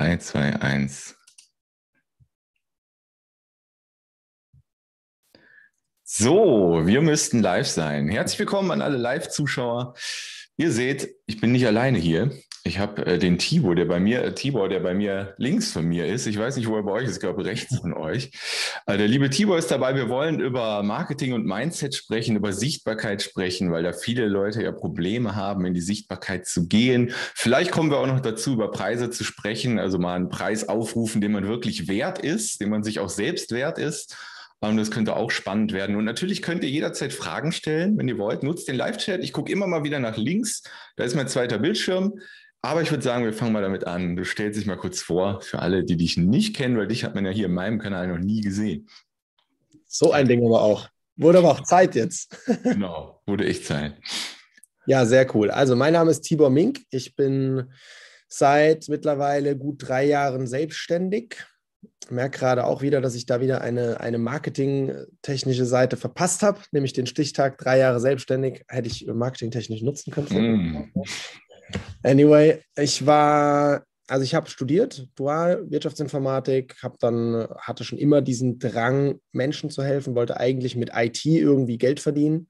3, 2, 1. So, wir müssten live sein. Herzlich willkommen an alle Live-Zuschauer. Ihr seht, ich bin nicht alleine hier. Ich habe äh, den Tibor, der bei mir, äh, Tibor, der bei mir links von mir ist. Ich weiß nicht, wo er bei euch ist, ich glaube rechts von euch. Äh, der liebe Tibor ist dabei. Wir wollen über Marketing und Mindset sprechen, über Sichtbarkeit sprechen, weil da viele Leute ja Probleme haben, in die Sichtbarkeit zu gehen. Vielleicht kommen wir auch noch dazu, über Preise zu sprechen, also mal einen Preis aufrufen, den man wirklich wert ist, den man sich auch selbst wert ist. Und das könnte auch spannend werden. Und natürlich könnt ihr jederzeit Fragen stellen, wenn ihr wollt. Nutzt den Live-Chat. Ich gucke immer mal wieder nach links. Da ist mein zweiter Bildschirm. Aber ich würde sagen, wir fangen mal damit an. Du stellst dich mal kurz vor für alle, die dich nicht kennen, weil dich hat man ja hier in meinem Kanal noch nie gesehen. So ein Ding aber auch. Wurde aber auch Zeit jetzt. genau, wurde echt Zeit. Ja, sehr cool. Also, mein Name ist Tibor Mink. Ich bin seit mittlerweile gut drei Jahren selbstständig. Ich merke gerade auch wieder, dass ich da wieder eine, eine marketingtechnische Seite verpasst habe, nämlich den Stichtag drei Jahre selbstständig hätte ich marketingtechnisch nutzen können. Mm. Anyway, ich war, also ich habe studiert, dual Wirtschaftsinformatik, habe dann, hatte schon immer diesen Drang, Menschen zu helfen, wollte eigentlich mit IT irgendwie Geld verdienen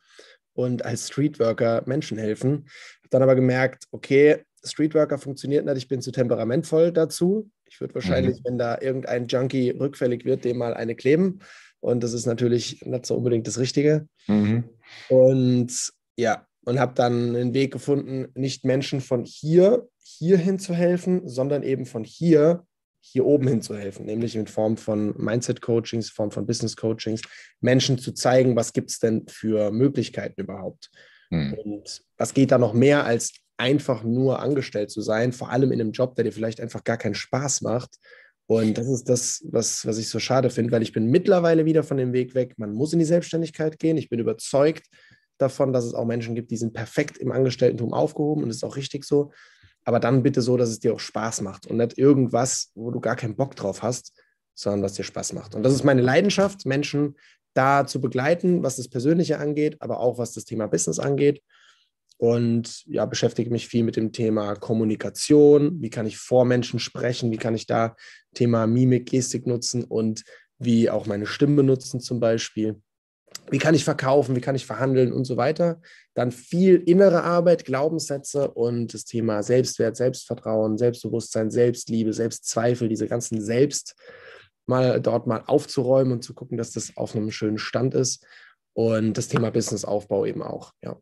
und als Streetworker Menschen helfen. Habe dann aber gemerkt, okay, Streetworker funktioniert nicht, ich bin zu temperamentvoll dazu. Ich würde wahrscheinlich, mhm. wenn da irgendein Junkie rückfällig wird, dem mal eine kleben. Und das ist natürlich nicht so unbedingt das Richtige. Mhm. Und ja, und habe dann einen Weg gefunden, nicht Menschen von hier hierhin zu helfen, sondern eben von hier hier oben hin zu helfen, nämlich in Form von Mindset-Coachings, in Form von Business-Coachings, Menschen zu zeigen, was gibt es denn für Möglichkeiten überhaupt. Hm. Und was geht da noch mehr als einfach nur angestellt zu sein, vor allem in einem Job, der dir vielleicht einfach gar keinen Spaß macht. Und das ist das, was, was ich so schade finde, weil ich bin mittlerweile wieder von dem Weg weg. Man muss in die Selbstständigkeit gehen. Ich bin überzeugt, davon, dass es auch Menschen gibt, die sind perfekt im Angestelltentum aufgehoben und das ist auch richtig so. Aber dann bitte so, dass es dir auch Spaß macht und nicht irgendwas, wo du gar keinen Bock drauf hast, sondern was dir Spaß macht. Und das ist meine Leidenschaft, Menschen da zu begleiten, was das Persönliche angeht, aber auch was das Thema Business angeht. Und ja, beschäftige mich viel mit dem Thema Kommunikation. Wie kann ich vor Menschen sprechen? Wie kann ich da Thema Mimik, Gestik nutzen und wie auch meine Stimme nutzen zum Beispiel wie kann ich verkaufen, wie kann ich verhandeln und so weiter. Dann viel innere Arbeit, Glaubenssätze und das Thema Selbstwert, Selbstvertrauen, Selbstbewusstsein, Selbstliebe, Selbstzweifel, diese ganzen Selbst mal dort mal aufzuräumen und zu gucken, dass das auf einem schönen Stand ist. Und das Thema Businessaufbau eben auch. Ja,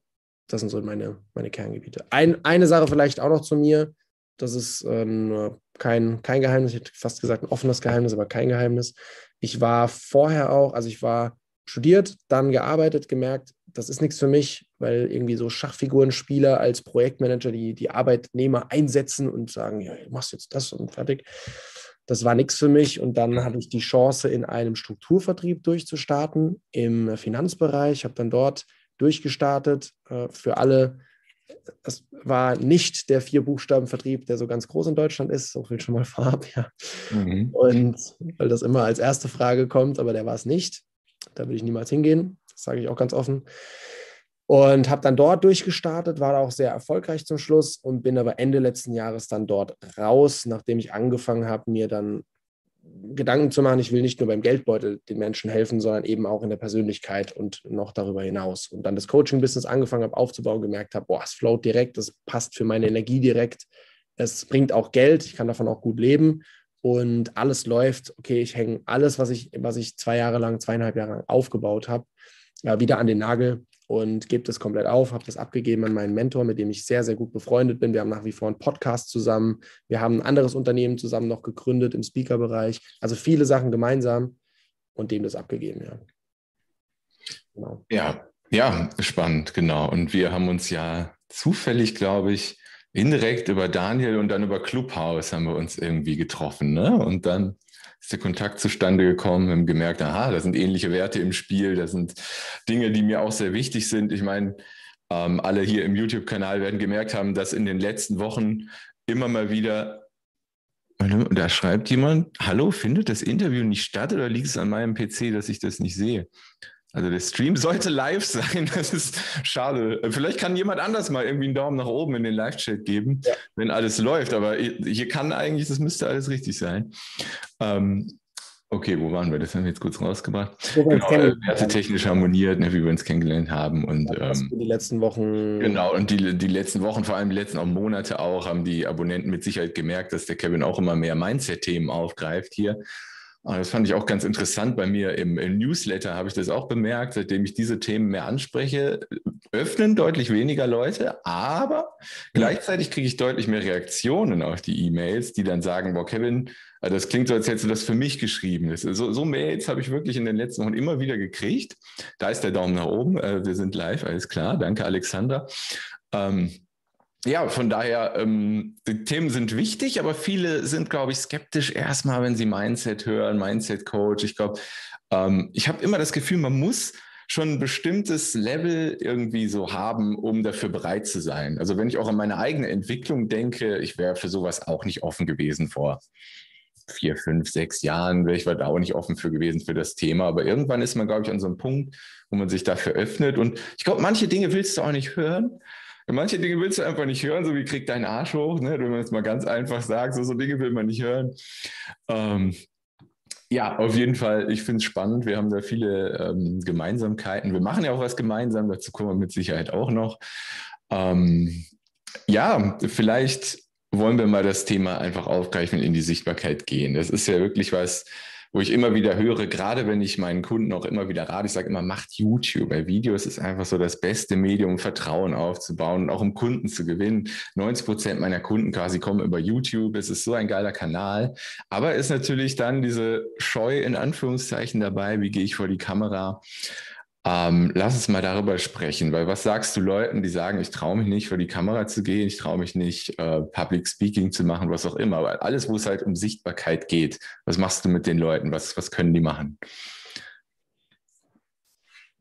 das sind so meine, meine Kerngebiete. Ein, eine Sache vielleicht auch noch zu mir. Das ist äh, kein, kein Geheimnis. Ich hätte fast gesagt ein offenes Geheimnis, aber kein Geheimnis. Ich war vorher auch, also ich war studiert, dann gearbeitet, gemerkt, das ist nichts für mich, weil irgendwie so Schachfigurenspieler als Projektmanager die, die Arbeitnehmer einsetzen und sagen, ja, du machst jetzt das und fertig. Das war nichts für mich. Und dann hatte ich die Chance, in einem Strukturvertrieb durchzustarten im Finanzbereich, habe dann dort durchgestartet äh, für alle. Es war nicht der Vier-Buchstaben-Vertrieb, der so ganz groß in Deutschland ist, so viel schon mal vorab, ja. Mhm. Und weil das immer als erste Frage kommt, aber der war es nicht. Da will ich niemals hingehen, das sage ich auch ganz offen. Und habe dann dort durchgestartet, war da auch sehr erfolgreich zum Schluss und bin aber Ende letzten Jahres dann dort raus, nachdem ich angefangen habe, mir dann Gedanken zu machen, ich will nicht nur beim Geldbeutel den Menschen helfen, sondern eben auch in der Persönlichkeit und noch darüber hinaus. Und dann das Coaching-Business angefangen habe aufzubauen, gemerkt habe, boah, es float direkt, das passt für meine Energie direkt, es bringt auch Geld, ich kann davon auch gut leben. Und alles läuft, okay, ich hänge alles, was ich, was ich zwei Jahre lang, zweieinhalb Jahre lang aufgebaut habe, äh, wieder an den Nagel und gebe das komplett auf, habe das abgegeben an meinen Mentor, mit dem ich sehr, sehr gut befreundet bin. Wir haben nach wie vor einen Podcast zusammen. Wir haben ein anderes Unternehmen zusammen noch gegründet im Speaker-Bereich. Also viele Sachen gemeinsam und dem das abgegeben, ja. Genau. Ja, ja, spannend, genau. Und wir haben uns ja zufällig, glaube ich, indirekt über Daniel und dann über Clubhouse haben wir uns irgendwie getroffen. Ne? Und dann ist der Kontakt zustande gekommen, wir haben gemerkt, aha, da sind ähnliche Werte im Spiel, da sind Dinge, die mir auch sehr wichtig sind. Ich meine, ähm, alle hier im YouTube-Kanal werden gemerkt haben, dass in den letzten Wochen immer mal wieder, da schreibt jemand, hallo, findet das Interview nicht statt oder liegt es an meinem PC, dass ich das nicht sehe? Also der Stream sollte live sein. Das ist schade. Vielleicht kann jemand anders mal irgendwie einen Daumen nach oben in den Live-Chat geben, ja. wenn alles läuft. Aber hier kann eigentlich, das müsste alles richtig sein. Ähm, Okay, wo waren wir? Das haben wir jetzt kurz rausgebracht. Genau, äh, technisch harmoniert, ne, wie wir uns kennengelernt haben. Und, ähm, die letzten Wochen. Genau, und die, die letzten Wochen, vor allem die letzten auch Monate auch, haben die Abonnenten mit Sicherheit gemerkt, dass der Kevin auch immer mehr Mindset-Themen aufgreift hier. Und das fand ich auch ganz interessant. Bei mir im, im Newsletter habe ich das auch bemerkt, seitdem ich diese Themen mehr anspreche, öffnen deutlich weniger Leute, aber gleichzeitig kriege ich deutlich mehr Reaktionen auf die E-Mails, die dann sagen, boah, Kevin, also das klingt so, als hättest du das für mich geschrieben. So, so Mails habe ich wirklich in den letzten Wochen immer wieder gekriegt. Da ist der Daumen nach oben. Äh, wir sind live, alles klar. Danke, Alexandra. Ähm, ja, von daher, ähm, die Themen sind wichtig, aber viele sind, glaube ich, skeptisch erstmal, wenn sie Mindset hören, Mindset Coach. Ich glaube, ähm, ich habe immer das Gefühl, man muss schon ein bestimmtes Level irgendwie so haben, um dafür bereit zu sein. Also wenn ich auch an meine eigene Entwicklung denke, ich wäre für sowas auch nicht offen gewesen vor vier, fünf, sechs Jahren wäre ich da auch nicht offen für gewesen für das Thema. Aber irgendwann ist man, glaube ich, an so einem Punkt, wo man sich dafür öffnet. Und ich glaube, manche Dinge willst du auch nicht hören. Manche Dinge willst du einfach nicht hören, so wie krieg deinen Arsch hoch, ne? wenn man es mal ganz einfach sagt, so, so Dinge will man nicht hören. Ähm, ja, auf jeden Fall. Ich finde es spannend. Wir haben da viele ähm, Gemeinsamkeiten. Wir machen ja auch was gemeinsam. Dazu kommen wir mit Sicherheit auch noch. Ähm, ja, vielleicht wollen wir mal das Thema einfach aufgreifen, in die Sichtbarkeit gehen. Das ist ja wirklich was, wo ich immer wieder höre, gerade wenn ich meinen Kunden auch immer wieder rate, ich sage immer, macht YouTube, weil Videos ist einfach so das beste Medium, um Vertrauen aufzubauen und auch um Kunden zu gewinnen. 90 Prozent meiner Kunden quasi kommen über YouTube. Es ist so ein geiler Kanal. Aber ist natürlich dann diese Scheu in Anführungszeichen dabei, wie gehe ich vor die Kamera? Ähm, lass uns mal darüber sprechen, weil was sagst du Leuten, die sagen, ich traue mich nicht vor die Kamera zu gehen, ich traue mich nicht äh, Public Speaking zu machen, was auch immer, aber alles, wo es halt um Sichtbarkeit geht, was machst du mit den Leuten, was, was können die machen?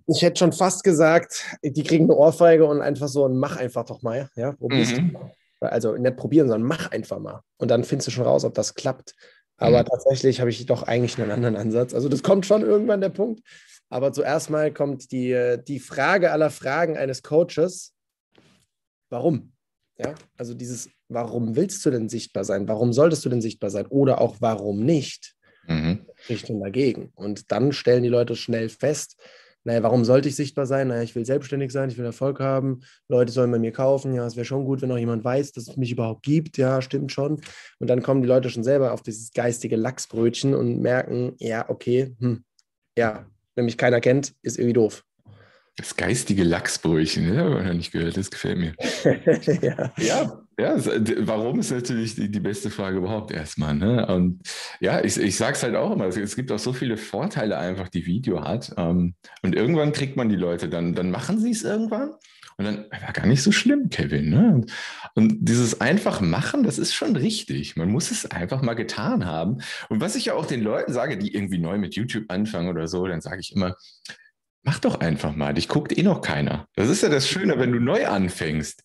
Ich hätte schon fast gesagt, die kriegen eine Ohrfeige und einfach so ein Mach einfach doch mal, ja, probierst mhm. Also nicht probieren, sondern mach einfach mal. Und dann findest du schon raus, ob das klappt. Aber mhm. tatsächlich habe ich doch eigentlich einen anderen Ansatz. Also das kommt schon irgendwann der Punkt, aber zuerst mal kommt die, die Frage aller Fragen eines Coaches: Warum? Ja, also dieses, warum willst du denn sichtbar sein? Warum solltest du denn sichtbar sein? Oder auch warum nicht? Mhm. Richtung dagegen. Und dann stellen die Leute schnell fest, naja, warum sollte ich sichtbar sein? Naja, ich will selbstständig sein, ich will Erfolg haben, Leute sollen bei mir kaufen. Ja, es wäre schon gut, wenn auch jemand weiß, dass es mich überhaupt gibt. Ja, stimmt schon. Und dann kommen die Leute schon selber auf dieses geistige Lachsbrötchen und merken, ja, okay, hm, ja, wenn mich keiner kennt, ist irgendwie doof. Das geistige Lachsbrötchen, ne? habe ich noch nicht gehört, das gefällt mir. ja. ja, ja, warum ist natürlich die, die beste Frage überhaupt erstmal. Ne? Und ja, ich, ich sage es halt auch immer, es gibt auch so viele Vorteile einfach, die Video hat. Ähm, und irgendwann kriegt man die Leute, dann, dann machen sie es irgendwann. Und dann war gar nicht so schlimm, Kevin. Ne? Und, und dieses einfach machen, das ist schon richtig. Man muss es einfach mal getan haben. Und was ich ja auch den Leuten sage, die irgendwie neu mit YouTube anfangen oder so, dann sage ich immer, mach doch einfach mal. Dich guckt eh noch keiner. Das ist ja das Schöne, wenn du neu anfängst.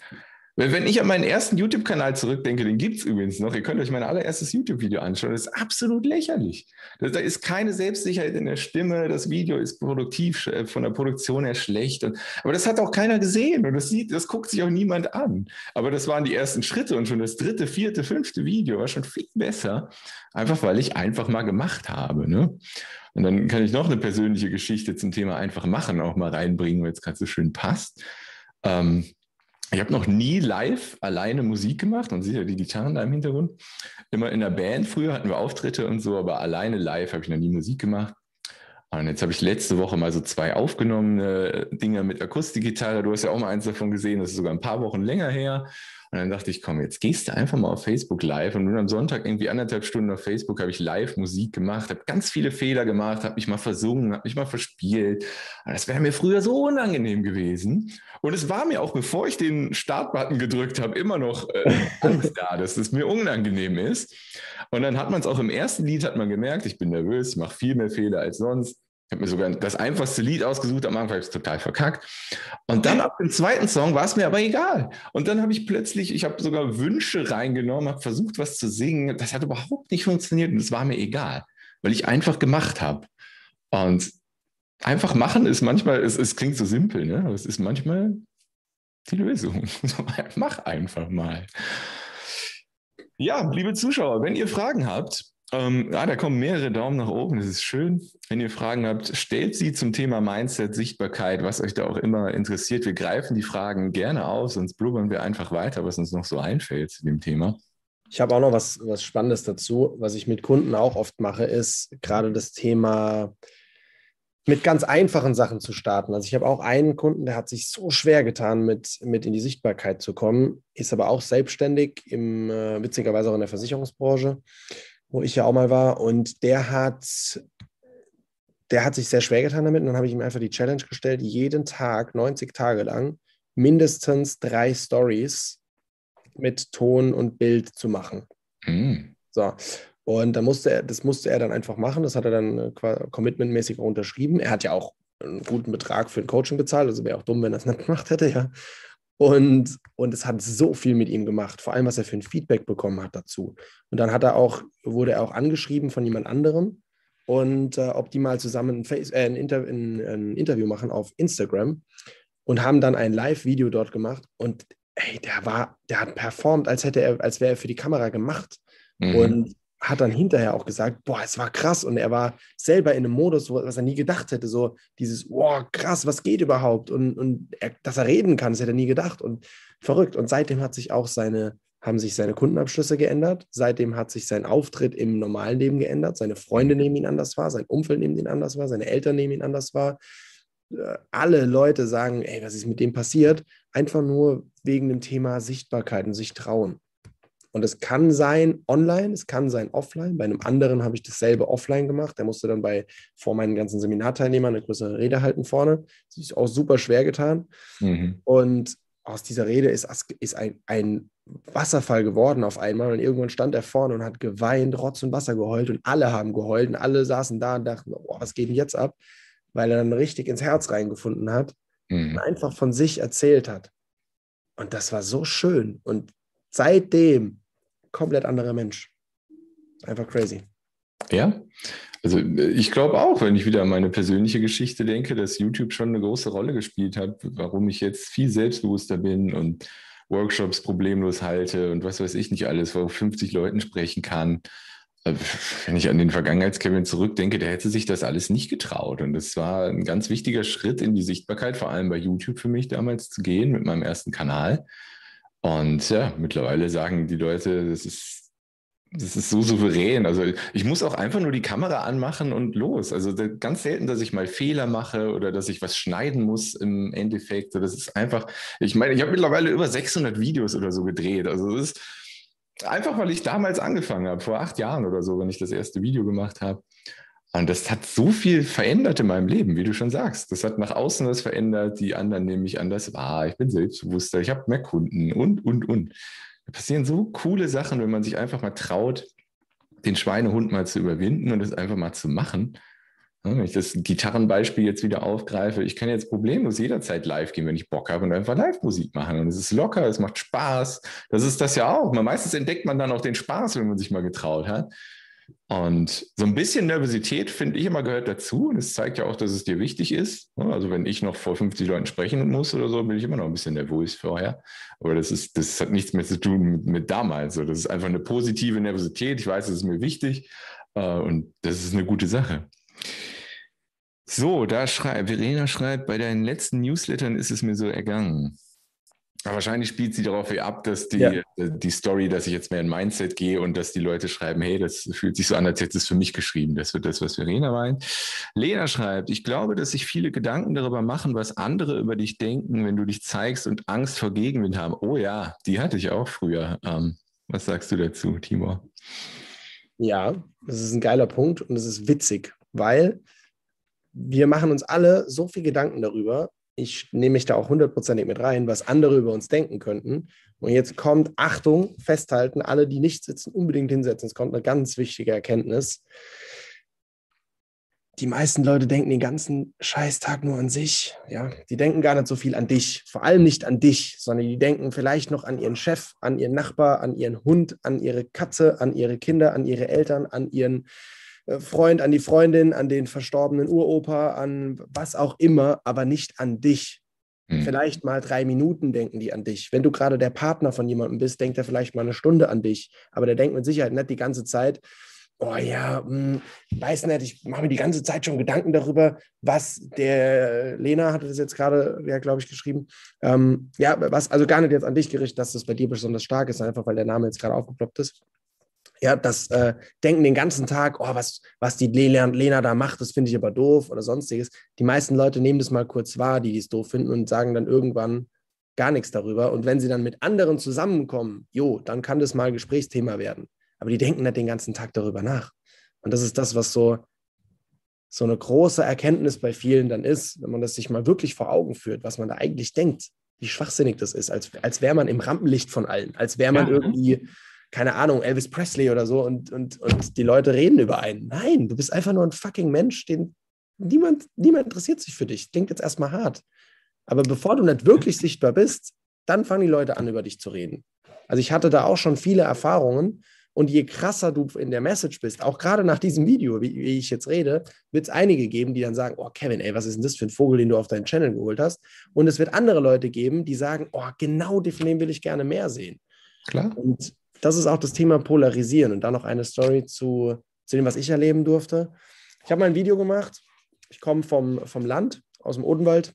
Wenn ich an meinen ersten YouTube-Kanal zurückdenke, den gibt es übrigens noch, ihr könnt euch mein allererstes YouTube-Video anschauen, das ist absolut lächerlich. Da ist keine Selbstsicherheit in der Stimme, das Video ist produktiv, äh, von der Produktion her schlecht. Und, aber das hat auch keiner gesehen und das, sieht, das guckt sich auch niemand an. Aber das waren die ersten Schritte und schon das dritte, vierte, fünfte Video war schon viel besser, einfach weil ich einfach mal gemacht habe. Ne? Und dann kann ich noch eine persönliche Geschichte zum Thema einfach machen auch mal reinbringen, weil es gerade so schön passt. Ähm, ich habe noch nie live alleine Musik gemacht und sicher die Gitarren da im Hintergrund. Immer in der Band früher hatten wir Auftritte und so, aber alleine live habe ich noch nie Musik gemacht. Und jetzt habe ich letzte Woche mal so zwei aufgenommene Dinge mit Akustikgitarre. Du hast ja auch mal eins davon gesehen, das ist sogar ein paar Wochen länger her. Und dann dachte ich, komm, jetzt gehst du einfach mal auf Facebook live. Und nun am Sonntag irgendwie anderthalb Stunden auf Facebook habe ich live Musik gemacht, habe ganz viele Fehler gemacht, habe mich mal versungen, habe mich mal verspielt. Das wäre mir früher so unangenehm gewesen. Und es war mir auch, bevor ich den Startbutton gedrückt habe, immer noch äh, Angst da, dass es mir unangenehm ist. Und dann hat man es auch im ersten Lied, hat man gemerkt, ich bin nervös, ich mache viel mehr Fehler als sonst. Ich habe mir sogar das einfachste Lied ausgesucht, am Anfang habe ich es total verkackt. Und dann ab dem zweiten Song war es mir aber egal. Und dann habe ich plötzlich, ich habe sogar Wünsche reingenommen, habe versucht, was zu singen. Das hat überhaupt nicht funktioniert und es war mir egal, weil ich einfach gemacht habe. Und einfach machen ist manchmal, es, es klingt so simpel, ne? aber es ist manchmal die Lösung. Mach einfach mal. Ja, liebe Zuschauer, wenn ihr Fragen habt, ähm, ja, da kommen mehrere Daumen nach oben, das ist schön. Wenn ihr Fragen habt, stellt sie zum Thema Mindset, Sichtbarkeit, was euch da auch immer interessiert. Wir greifen die Fragen gerne auf, sonst blubbern wir einfach weiter, was uns noch so einfällt zu dem Thema. Ich habe auch noch was, was Spannendes dazu. Was ich mit Kunden auch oft mache, ist gerade das Thema mit ganz einfachen Sachen zu starten. Also ich habe auch einen Kunden, der hat sich so schwer getan, mit, mit in die Sichtbarkeit zu kommen, ist aber auch selbstständig, im, äh, witzigerweise auch in der Versicherungsbranche, wo ich ja auch mal war. Und der hat, der hat sich sehr schwer getan damit. Und dann habe ich ihm einfach die Challenge gestellt, jeden Tag, 90 Tage lang, mindestens drei Stories mit Ton und Bild zu machen. Mhm. So. Und da musste er, das musste er dann einfach machen. Das hat er dann äh, commitmentmäßig unterschrieben. Er hat ja auch einen guten Betrag für ein Coaching bezahlt, also wäre auch dumm, wenn er es nicht gemacht hätte, ja. Und, und es hat so viel mit ihm gemacht, vor allem was er für ein Feedback bekommen hat dazu. Und dann hat er auch, wurde er auch angeschrieben von jemand anderem und äh, ob die mal zusammen ein, Face, äh, ein, Inter ein, ein Interview machen auf Instagram und haben dann ein Live-Video dort gemacht. Und ey, der war, der hat performt, als hätte er, als wäre er für die Kamera gemacht. Mhm. Und hat dann hinterher auch gesagt, boah, es war krass. Und er war selber in einem Modus, was er nie gedacht hätte, so dieses, boah, krass, was geht überhaupt? Und, und er, dass er reden kann, das hätte er nie gedacht. Und verrückt. Und seitdem hat sich auch seine, haben sich seine Kundenabschlüsse geändert, seitdem hat sich sein Auftritt im normalen Leben geändert, seine Freunde nehmen ihn anders wahr, sein Umfeld nehmen ihn anders wahr, seine Eltern nehmen ihn anders wahr, äh, alle Leute sagen, ey, was ist mit dem passiert? Einfach nur wegen dem Thema Sichtbarkeit und sich trauen. Und es kann sein online, es kann sein offline. Bei einem anderen habe ich dasselbe offline gemacht. Der musste dann bei vor meinen ganzen Seminarteilnehmern eine größere Rede halten vorne. Das ist auch super schwer getan. Mhm. Und aus dieser Rede ist, ist ein, ein Wasserfall geworden auf einmal. Und irgendwann stand er vorne und hat geweint, Rotz und Wasser geheult. Und alle haben geheult. Und alle saßen da und dachten, oh, was geht denn jetzt ab? Weil er dann richtig ins Herz reingefunden hat mhm. und einfach von sich erzählt hat. Und das war so schön. Und seitdem komplett anderer Mensch. Einfach crazy. Ja, also ich glaube auch, wenn ich wieder an meine persönliche Geschichte denke, dass YouTube schon eine große Rolle gespielt hat, warum ich jetzt viel selbstbewusster bin und Workshops problemlos halte und was weiß ich nicht alles, wo 50 Leuten sprechen kann. Äh, wenn ich an den Vergangenheits-Kevin zurückdenke, der hätte sich das alles nicht getraut. Und das war ein ganz wichtiger Schritt in die Sichtbarkeit, vor allem bei YouTube für mich damals zu gehen mit meinem ersten Kanal. Und ja, mittlerweile sagen die Leute, das ist, das ist so souverän. Also ich muss auch einfach nur die Kamera anmachen und los. Also ganz selten, dass ich mal Fehler mache oder dass ich was schneiden muss im Endeffekt. Das ist einfach, ich meine, ich habe mittlerweile über 600 Videos oder so gedreht. Also das ist einfach, weil ich damals angefangen habe, vor acht Jahren oder so, wenn ich das erste Video gemacht habe. Und das hat so viel verändert in meinem Leben, wie du schon sagst. Das hat nach außen was verändert, die anderen nehmen mich anders wahr, ich bin selbstbewusster, ich habe mehr Kunden und, und, und. Da passieren so coole Sachen, wenn man sich einfach mal traut, den Schweinehund mal zu überwinden und es einfach mal zu machen. wenn ich das Gitarrenbeispiel jetzt wieder aufgreife, ich kann jetzt problemlos jederzeit live gehen, wenn ich Bock habe und einfach Live-Musik machen. Und es ist locker, es macht Spaß. Das ist das ja auch. Meistens entdeckt man dann auch den Spaß, wenn man sich mal getraut hat. Und so ein bisschen Nervosität, finde ich, immer gehört dazu. Und es zeigt ja auch, dass es dir wichtig ist. Also wenn ich noch vor 50 Leuten sprechen muss oder so, bin ich immer noch ein bisschen nervös vorher. Aber das, ist, das hat nichts mehr zu tun mit, mit damals. Das ist einfach eine positive Nervosität. Ich weiß, es ist mir wichtig. Äh, und das ist eine gute Sache. So, da schreibt, Verena schreibt, bei deinen letzten Newslettern ist es mir so ergangen. Wahrscheinlich spielt sie darauf ab, dass die, ja. die Story, dass ich jetzt mehr in Mindset gehe und dass die Leute schreiben, hey, das fühlt sich so an, als hätte es für mich geschrieben. Das wird das, was Verena meint. Lena schreibt, ich glaube, dass sich viele Gedanken darüber machen, was andere über dich denken, wenn du dich zeigst und Angst vor Gegenwind haben. Oh ja, die hatte ich auch früher. Ähm, was sagst du dazu, Timur? Ja, das ist ein geiler Punkt und es ist witzig, weil wir machen uns alle so viel Gedanken darüber, ich nehme mich da auch hundertprozentig mit rein, was andere über uns denken könnten. Und jetzt kommt, Achtung, festhalten, alle, die nicht sitzen, unbedingt hinsetzen. Es kommt eine ganz wichtige Erkenntnis. Die meisten Leute denken den ganzen Scheißtag nur an sich. Ja, die denken gar nicht so viel an dich, vor allem nicht an dich, sondern die denken vielleicht noch an ihren Chef, an ihren Nachbar, an ihren Hund, an ihre Katze, an ihre Kinder, an ihre Eltern, an ihren Freund, an die Freundin, an den verstorbenen Uropa, an was auch immer, aber nicht an dich. Hm. Vielleicht mal drei Minuten denken die an dich. Wenn du gerade der Partner von jemandem bist, denkt er vielleicht mal eine Stunde an dich. Aber der denkt mit Sicherheit nicht die ganze Zeit, oh ja, mh, hm, weiß nicht, ich mache mir die ganze Zeit schon Gedanken darüber, was der Lena hatte das jetzt gerade, ja, glaube ich, geschrieben. Ähm, ja, was also gar nicht jetzt an dich gerichtet, dass das bei dir besonders stark ist, einfach weil der Name jetzt gerade aufgeploppt ist. Ja, das äh, Denken den ganzen Tag, oh, was, was die Lena, Lena da macht, das finde ich aber doof oder sonstiges. Die meisten Leute nehmen das mal kurz wahr, die es doof finden und sagen dann irgendwann gar nichts darüber. Und wenn sie dann mit anderen zusammenkommen, jo, dann kann das mal Gesprächsthema werden. Aber die denken nicht den ganzen Tag darüber nach. Und das ist das, was so, so eine große Erkenntnis bei vielen dann ist, wenn man das sich mal wirklich vor Augen führt, was man da eigentlich denkt, wie schwachsinnig das ist, als, als wäre man im Rampenlicht von allen, als wäre man ja. irgendwie keine Ahnung, Elvis Presley oder so und, und, und die Leute reden über einen. Nein, du bist einfach nur ein fucking Mensch, den niemand, niemand interessiert sich für dich. Klingt jetzt erstmal hart. Aber bevor du nicht wirklich sichtbar bist, dann fangen die Leute an, über dich zu reden. Also ich hatte da auch schon viele Erfahrungen und je krasser du in der Message bist, auch gerade nach diesem Video, wie, wie ich jetzt rede, wird es einige geben, die dann sagen, oh Kevin, ey, was ist denn das für ein Vogel, den du auf deinen Channel geholt hast? Und es wird andere Leute geben, die sagen, oh, genau von dem will ich gerne mehr sehen. Klar. Und das ist auch das Thema Polarisieren. Und dann noch eine Story zu, zu dem, was ich erleben durfte. Ich habe mal ein Video gemacht. Ich komme vom, vom Land, aus dem Odenwald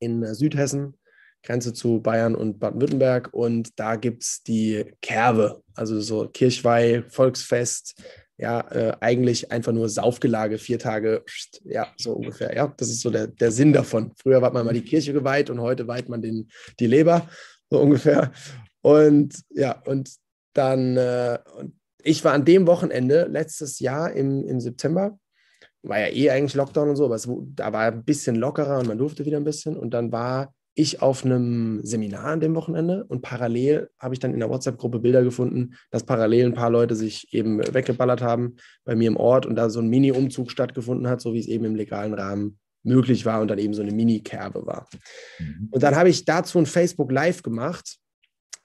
in äh, Südhessen, Grenze zu Bayern und Baden-Württemberg. Und da gibt es die Kerwe, also so Kirchweih, Volksfest. Ja, äh, eigentlich einfach nur Saufgelage, vier Tage, ja, so ungefähr. Ja, das ist so der, der Sinn davon. Früher hat man mal die Kirche geweiht und heute weiht man den, die Leber, so ungefähr. Und ja, und dann, äh, ich war an dem Wochenende letztes Jahr im, im September, war ja eh eigentlich Lockdown und so, aber es, da war ein bisschen lockerer und man durfte wieder ein bisschen. Und dann war ich auf einem Seminar an dem Wochenende und parallel habe ich dann in der WhatsApp-Gruppe Bilder gefunden, dass parallel ein paar Leute sich eben weggeballert haben bei mir im Ort und da so ein Mini-Umzug stattgefunden hat, so wie es eben im legalen Rahmen möglich war und dann eben so eine Mini-Kerbe war. Mhm. Und dann habe ich dazu ein Facebook Live gemacht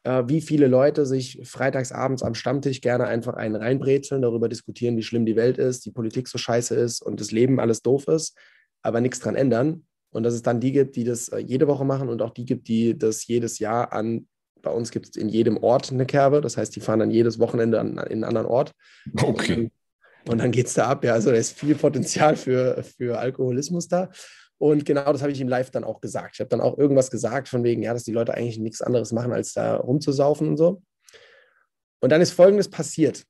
wie viele Leute sich freitagsabends am Stammtisch gerne einfach einen reinbrezeln, darüber diskutieren, wie schlimm die Welt ist, die Politik so scheiße ist und das Leben alles doof ist, aber nichts dran ändern. Und dass es dann die gibt, die das äh, jede Woche machen und auch die gibt, die das jedes Jahr an bei uns gibt es in jedem Ort eine Kerbe. Das heißt, die fahren dann jedes Wochenende an, in einen anderen Ort. Okay. Und dann geht es da ab. Ja, also da ist viel Potenzial für, für Alkoholismus da. Und genau das habe ich ihm live dann auch gesagt. Ich habe dann auch irgendwas gesagt, von wegen, ja, dass die Leute eigentlich nichts anderes machen, als da rumzusaufen und so. Und dann ist Folgendes passiert.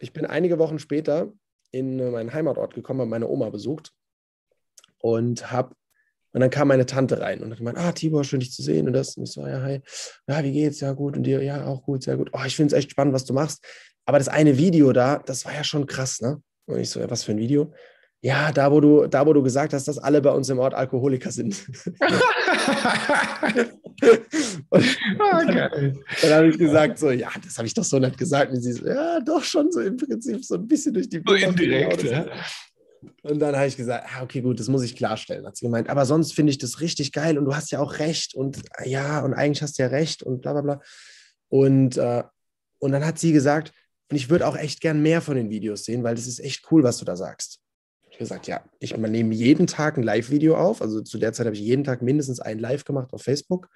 Ich bin einige Wochen später in meinen Heimatort gekommen, habe meine Oma besucht und habe und dann kam meine Tante rein und hat gemeint, ah, Tibor, schön dich zu sehen und das. Und ich so, ja, hi. Ja, wie geht's? Ja, gut. Und dir? Ja, auch gut, sehr gut. Oh, ich finde es echt spannend, was du machst. Aber das eine Video da, das war ja schon krass, ne? Und ich so, ja, was für ein Video? Ja, da wo du, da wo du gesagt hast, dass alle bei uns im Ort Alkoholiker sind. und ah, dann, dann habe ich gesagt, so, ja, das habe ich doch so nicht gesagt. Und sie so, ja, doch schon so im Prinzip so ein bisschen durch die So indirekt, ja. Und dann habe ich gesagt, ah, okay, gut, das muss ich klarstellen. Hat sie gemeint, aber sonst finde ich das richtig geil und du hast ja auch recht und ja, und eigentlich hast du ja recht und bla bla bla. Und, äh, und dann hat sie gesagt, und ich würde auch echt gern mehr von den Videos sehen, weil das ist echt cool, was du da sagst gesagt, ja, ich nehme jeden Tag ein Live-Video auf. Also zu der Zeit habe ich jeden Tag mindestens ein Live gemacht auf Facebook.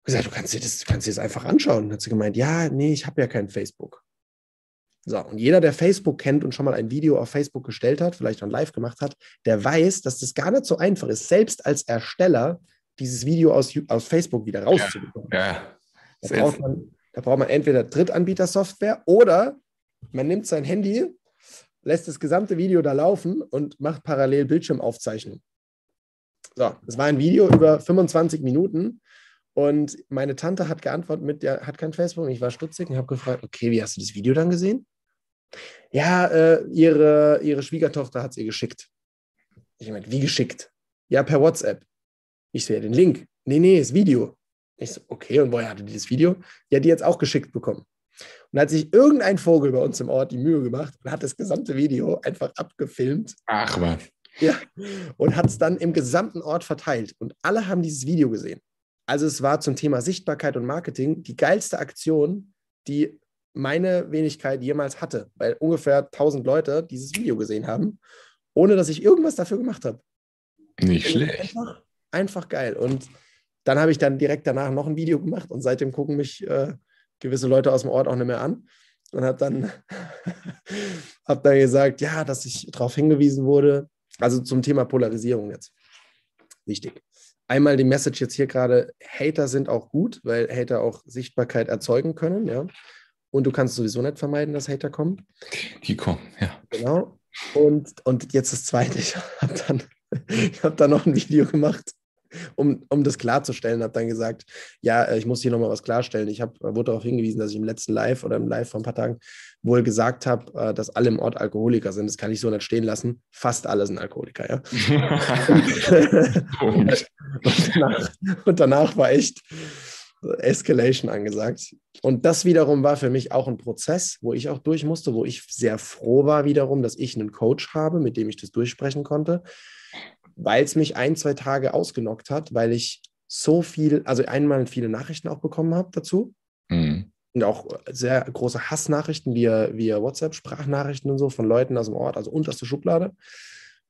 Ich gesagt, du kannst dir das, du kannst dir das einfach anschauen. Dann hat sie gemeint, ja, nee, ich habe ja kein Facebook. So, und jeder, der Facebook kennt und schon mal ein Video auf Facebook gestellt hat, vielleicht schon live gemacht hat, der weiß, dass das gar nicht so einfach ist, selbst als Ersteller dieses Video aus, aus Facebook wieder rauszubekommen. Ja, ja. Da, braucht man, da braucht man entweder Drittanbieter-Software oder man nimmt sein Handy, lässt das gesamte Video da laufen und macht parallel Bildschirmaufzeichnung. So, das war ein Video über 25 Minuten und meine Tante hat geantwortet mit, der hat kein Facebook ich war stutzig und habe gefragt, okay, wie hast du das Video dann gesehen? Ja, äh, ihre, ihre Schwiegertochter hat es ihr geschickt. Ich meine, wie geschickt? Ja, per WhatsApp. Ich sehe den Link. Nee, nee, das Video. Ich so, okay, und woher hatte die das Video? Ja, die jetzt auch geschickt bekommen. Und hat sich irgendein Vogel bei uns im Ort die Mühe gemacht und hat das gesamte Video einfach abgefilmt. Ach was. Ja. Und hat es dann im gesamten Ort verteilt. Und alle haben dieses Video gesehen. Also es war zum Thema Sichtbarkeit und Marketing die geilste Aktion, die meine Wenigkeit jemals hatte, weil ungefähr 1000 Leute dieses Video gesehen haben, ohne dass ich irgendwas dafür gemacht habe. Nicht schlecht. Einfach, einfach geil. Und dann habe ich dann direkt danach noch ein Video gemacht und seitdem gucken mich äh, gewisse Leute aus dem Ort auch nicht mehr an und habe dann, hab dann gesagt, ja, dass ich darauf hingewiesen wurde. Also zum Thema Polarisierung jetzt. Wichtig. Einmal die Message jetzt hier gerade, Hater sind auch gut, weil Hater auch Sichtbarkeit erzeugen können, ja. Und du kannst sowieso nicht vermeiden, dass Hater kommen. Die kommen, ja. Genau. Und, und jetzt das Zweite, ich habe dann, hab dann noch ein Video gemacht, um, um das klarzustellen, habe dann gesagt, ja, äh, ich muss hier nochmal was klarstellen. Ich hab, wurde darauf hingewiesen, dass ich im letzten Live oder im Live vor ein paar Tagen wohl gesagt habe, äh, dass alle im Ort Alkoholiker sind. Das kann ich so nicht stehen lassen. Fast alle sind Alkoholiker, ja. und, danach, und danach war echt Escalation angesagt. Und das wiederum war für mich auch ein Prozess, wo ich auch durch musste, wo ich sehr froh war wiederum, dass ich einen Coach habe, mit dem ich das durchsprechen konnte weil es mich ein, zwei Tage ausgenockt hat, weil ich so viel, also einmal viele Nachrichten auch bekommen habe dazu. Mhm. Und auch sehr große Hassnachrichten via, via WhatsApp, Sprachnachrichten und so von Leuten aus dem Ort, also unterste Schublade.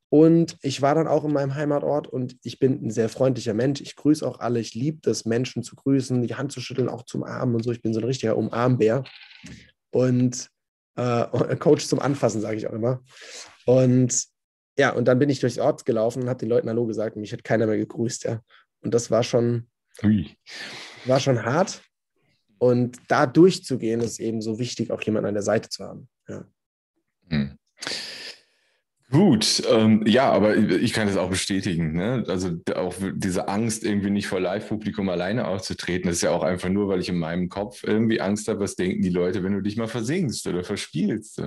Und ich war dann auch in meinem Heimatort und ich bin ein sehr freundlicher Mensch. Ich grüße auch alle. Ich liebe es, Menschen zu grüßen, die Hand zu schütteln, auch zum Armen und so. Ich bin so ein richtiger Umarmbär. Und äh, Coach zum Anfassen, sage ich auch immer. Und ja, und dann bin ich durchs Ort gelaufen und habe den Leuten Hallo gesagt und mich hat keiner mehr gegrüßt, ja. Und das war schon, Ui. war schon hart. Und da durchzugehen, ist eben so wichtig, auch jemanden an der Seite zu haben. Ja. Hm. Gut, ähm, ja, aber ich kann das auch bestätigen. Ne? Also auch diese Angst, irgendwie nicht vor Live-Publikum alleine aufzutreten, das ist ja auch einfach nur, weil ich in meinem Kopf irgendwie Angst habe, was denken die Leute, wenn du dich mal versinkst oder verspielst.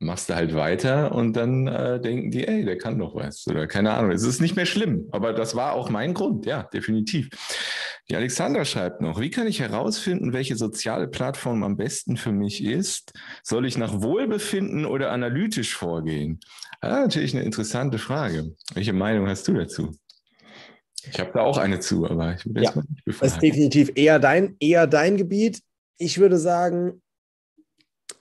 Machst du halt weiter und dann äh, denken die, ey, der kann doch was oder keine Ahnung. Es ist nicht mehr schlimm, aber das war auch mein Grund, ja, definitiv. Die Alexandra schreibt noch, wie kann ich herausfinden, welche soziale Plattform am besten für mich ist? Soll ich nach Wohlbefinden oder analytisch vorgehen? Ah, natürlich eine interessante Frage. Welche Meinung hast du dazu? Ich habe da auch eine zu, aber ich würde ja, mal nicht befragen. Das ist definitiv eher dein, eher dein Gebiet. Ich würde sagen,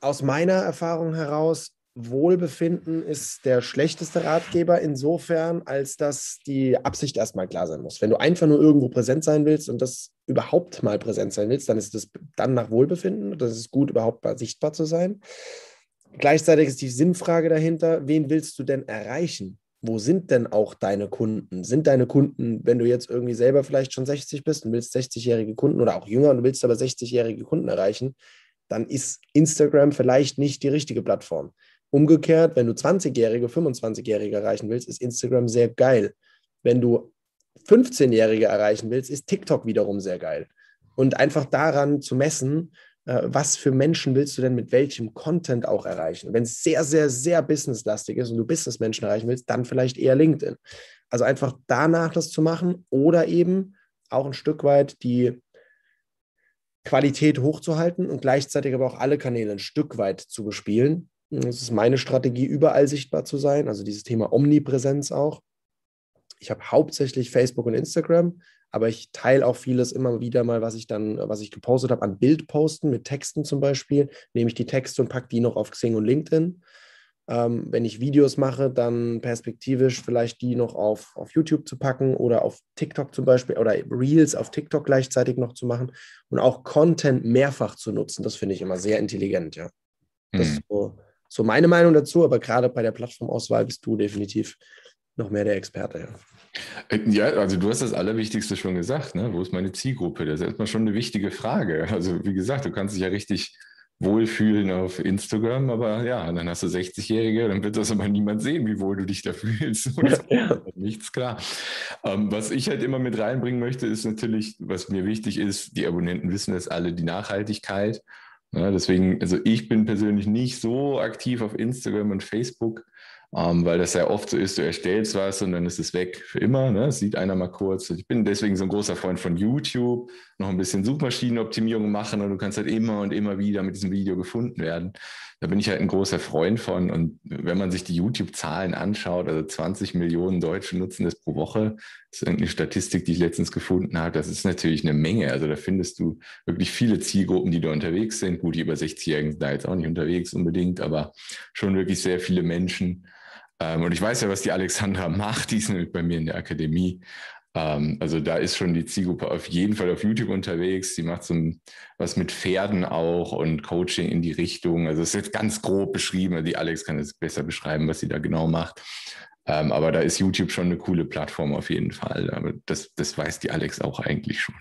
aus meiner Erfahrung heraus, Wohlbefinden ist der schlechteste Ratgeber insofern, als dass die Absicht erstmal klar sein muss. Wenn du einfach nur irgendwo präsent sein willst und das überhaupt mal präsent sein willst, dann ist das dann nach Wohlbefinden. Das ist gut, überhaupt mal sichtbar zu sein. Gleichzeitig ist die Sinnfrage dahinter, wen willst du denn erreichen? Wo sind denn auch deine Kunden? Sind deine Kunden, wenn du jetzt irgendwie selber vielleicht schon 60 bist und willst 60-jährige Kunden oder auch jünger und willst aber 60-jährige Kunden erreichen, dann ist Instagram vielleicht nicht die richtige Plattform. Umgekehrt, wenn du 20-Jährige, 25-Jährige erreichen willst, ist Instagram sehr geil. Wenn du 15-Jährige erreichen willst, ist TikTok wiederum sehr geil. Und einfach daran zu messen, äh, was für Menschen willst du denn mit welchem Content auch erreichen. Wenn es sehr, sehr, sehr businesslastig ist und du Businessmenschen erreichen willst, dann vielleicht eher LinkedIn. Also einfach danach das zu machen oder eben auch ein Stück weit die Qualität hochzuhalten und gleichzeitig aber auch alle Kanäle ein Stück weit zu bespielen. Das ist meine Strategie, überall sichtbar zu sein, also dieses Thema Omnipräsenz auch. Ich habe hauptsächlich Facebook und Instagram, aber ich teile auch vieles immer wieder mal, was ich dann, was ich gepostet habe, an Bildposten mit Texten zum Beispiel. Nehme ich die Texte und packe die noch auf Xing und LinkedIn. Ähm, wenn ich Videos mache, dann perspektivisch vielleicht die noch auf, auf YouTube zu packen oder auf TikTok zum Beispiel oder Reels auf TikTok gleichzeitig noch zu machen und auch Content mehrfach zu nutzen. Das finde ich immer sehr intelligent, ja. Das hm. ist so, so meine Meinung dazu, aber gerade bei der Plattformauswahl bist du definitiv noch mehr der Experte, ja. Äh, ja, also du hast das Allerwichtigste schon gesagt, ne? Wo ist meine Zielgruppe? Das ist erstmal schon eine wichtige Frage. Also, wie gesagt, du kannst dich ja richtig wohlfühlen auf Instagram, aber ja, dann hast du 60-Jährige, dann wird das aber niemand sehen, wie wohl du dich da fühlst. ja. Nichts klar. Ähm, was ich halt immer mit reinbringen möchte, ist natürlich, was mir wichtig ist, die Abonnenten wissen das alle, die Nachhaltigkeit. Ja, deswegen, also ich bin persönlich nicht so aktiv auf Instagram und Facebook, ähm, weil das ja oft so ist, du erstellst was und dann ist es weg für immer. Ne? Das sieht einer mal kurz. Ich bin deswegen so ein großer Freund von YouTube, noch ein bisschen Suchmaschinenoptimierung machen und du kannst halt immer und immer wieder mit diesem Video gefunden werden. Da bin ich halt ein großer Freund von. Und wenn man sich die YouTube-Zahlen anschaut, also 20 Millionen Deutsche nutzen das pro Woche, das ist irgendeine Statistik, die ich letztens gefunden habe, das ist natürlich eine Menge. Also da findest du wirklich viele Zielgruppen, die da unterwegs sind. Gut, die über 60-Jährigen sind da jetzt auch nicht unterwegs unbedingt, aber schon wirklich sehr viele Menschen. Ähm, und ich weiß ja, was die Alexandra macht, die ist nämlich bei mir in der Akademie. Ähm, also da ist schon die Zielgruppe auf jeden Fall auf YouTube unterwegs. Sie macht so was mit Pferden auch und Coaching in die Richtung. Also es ist jetzt ganz grob beschrieben. Die Alex kann es besser beschreiben, was sie da genau macht. Ähm, aber da ist YouTube schon eine coole Plattform auf jeden Fall. Aber das, das weiß die Alex auch eigentlich schon.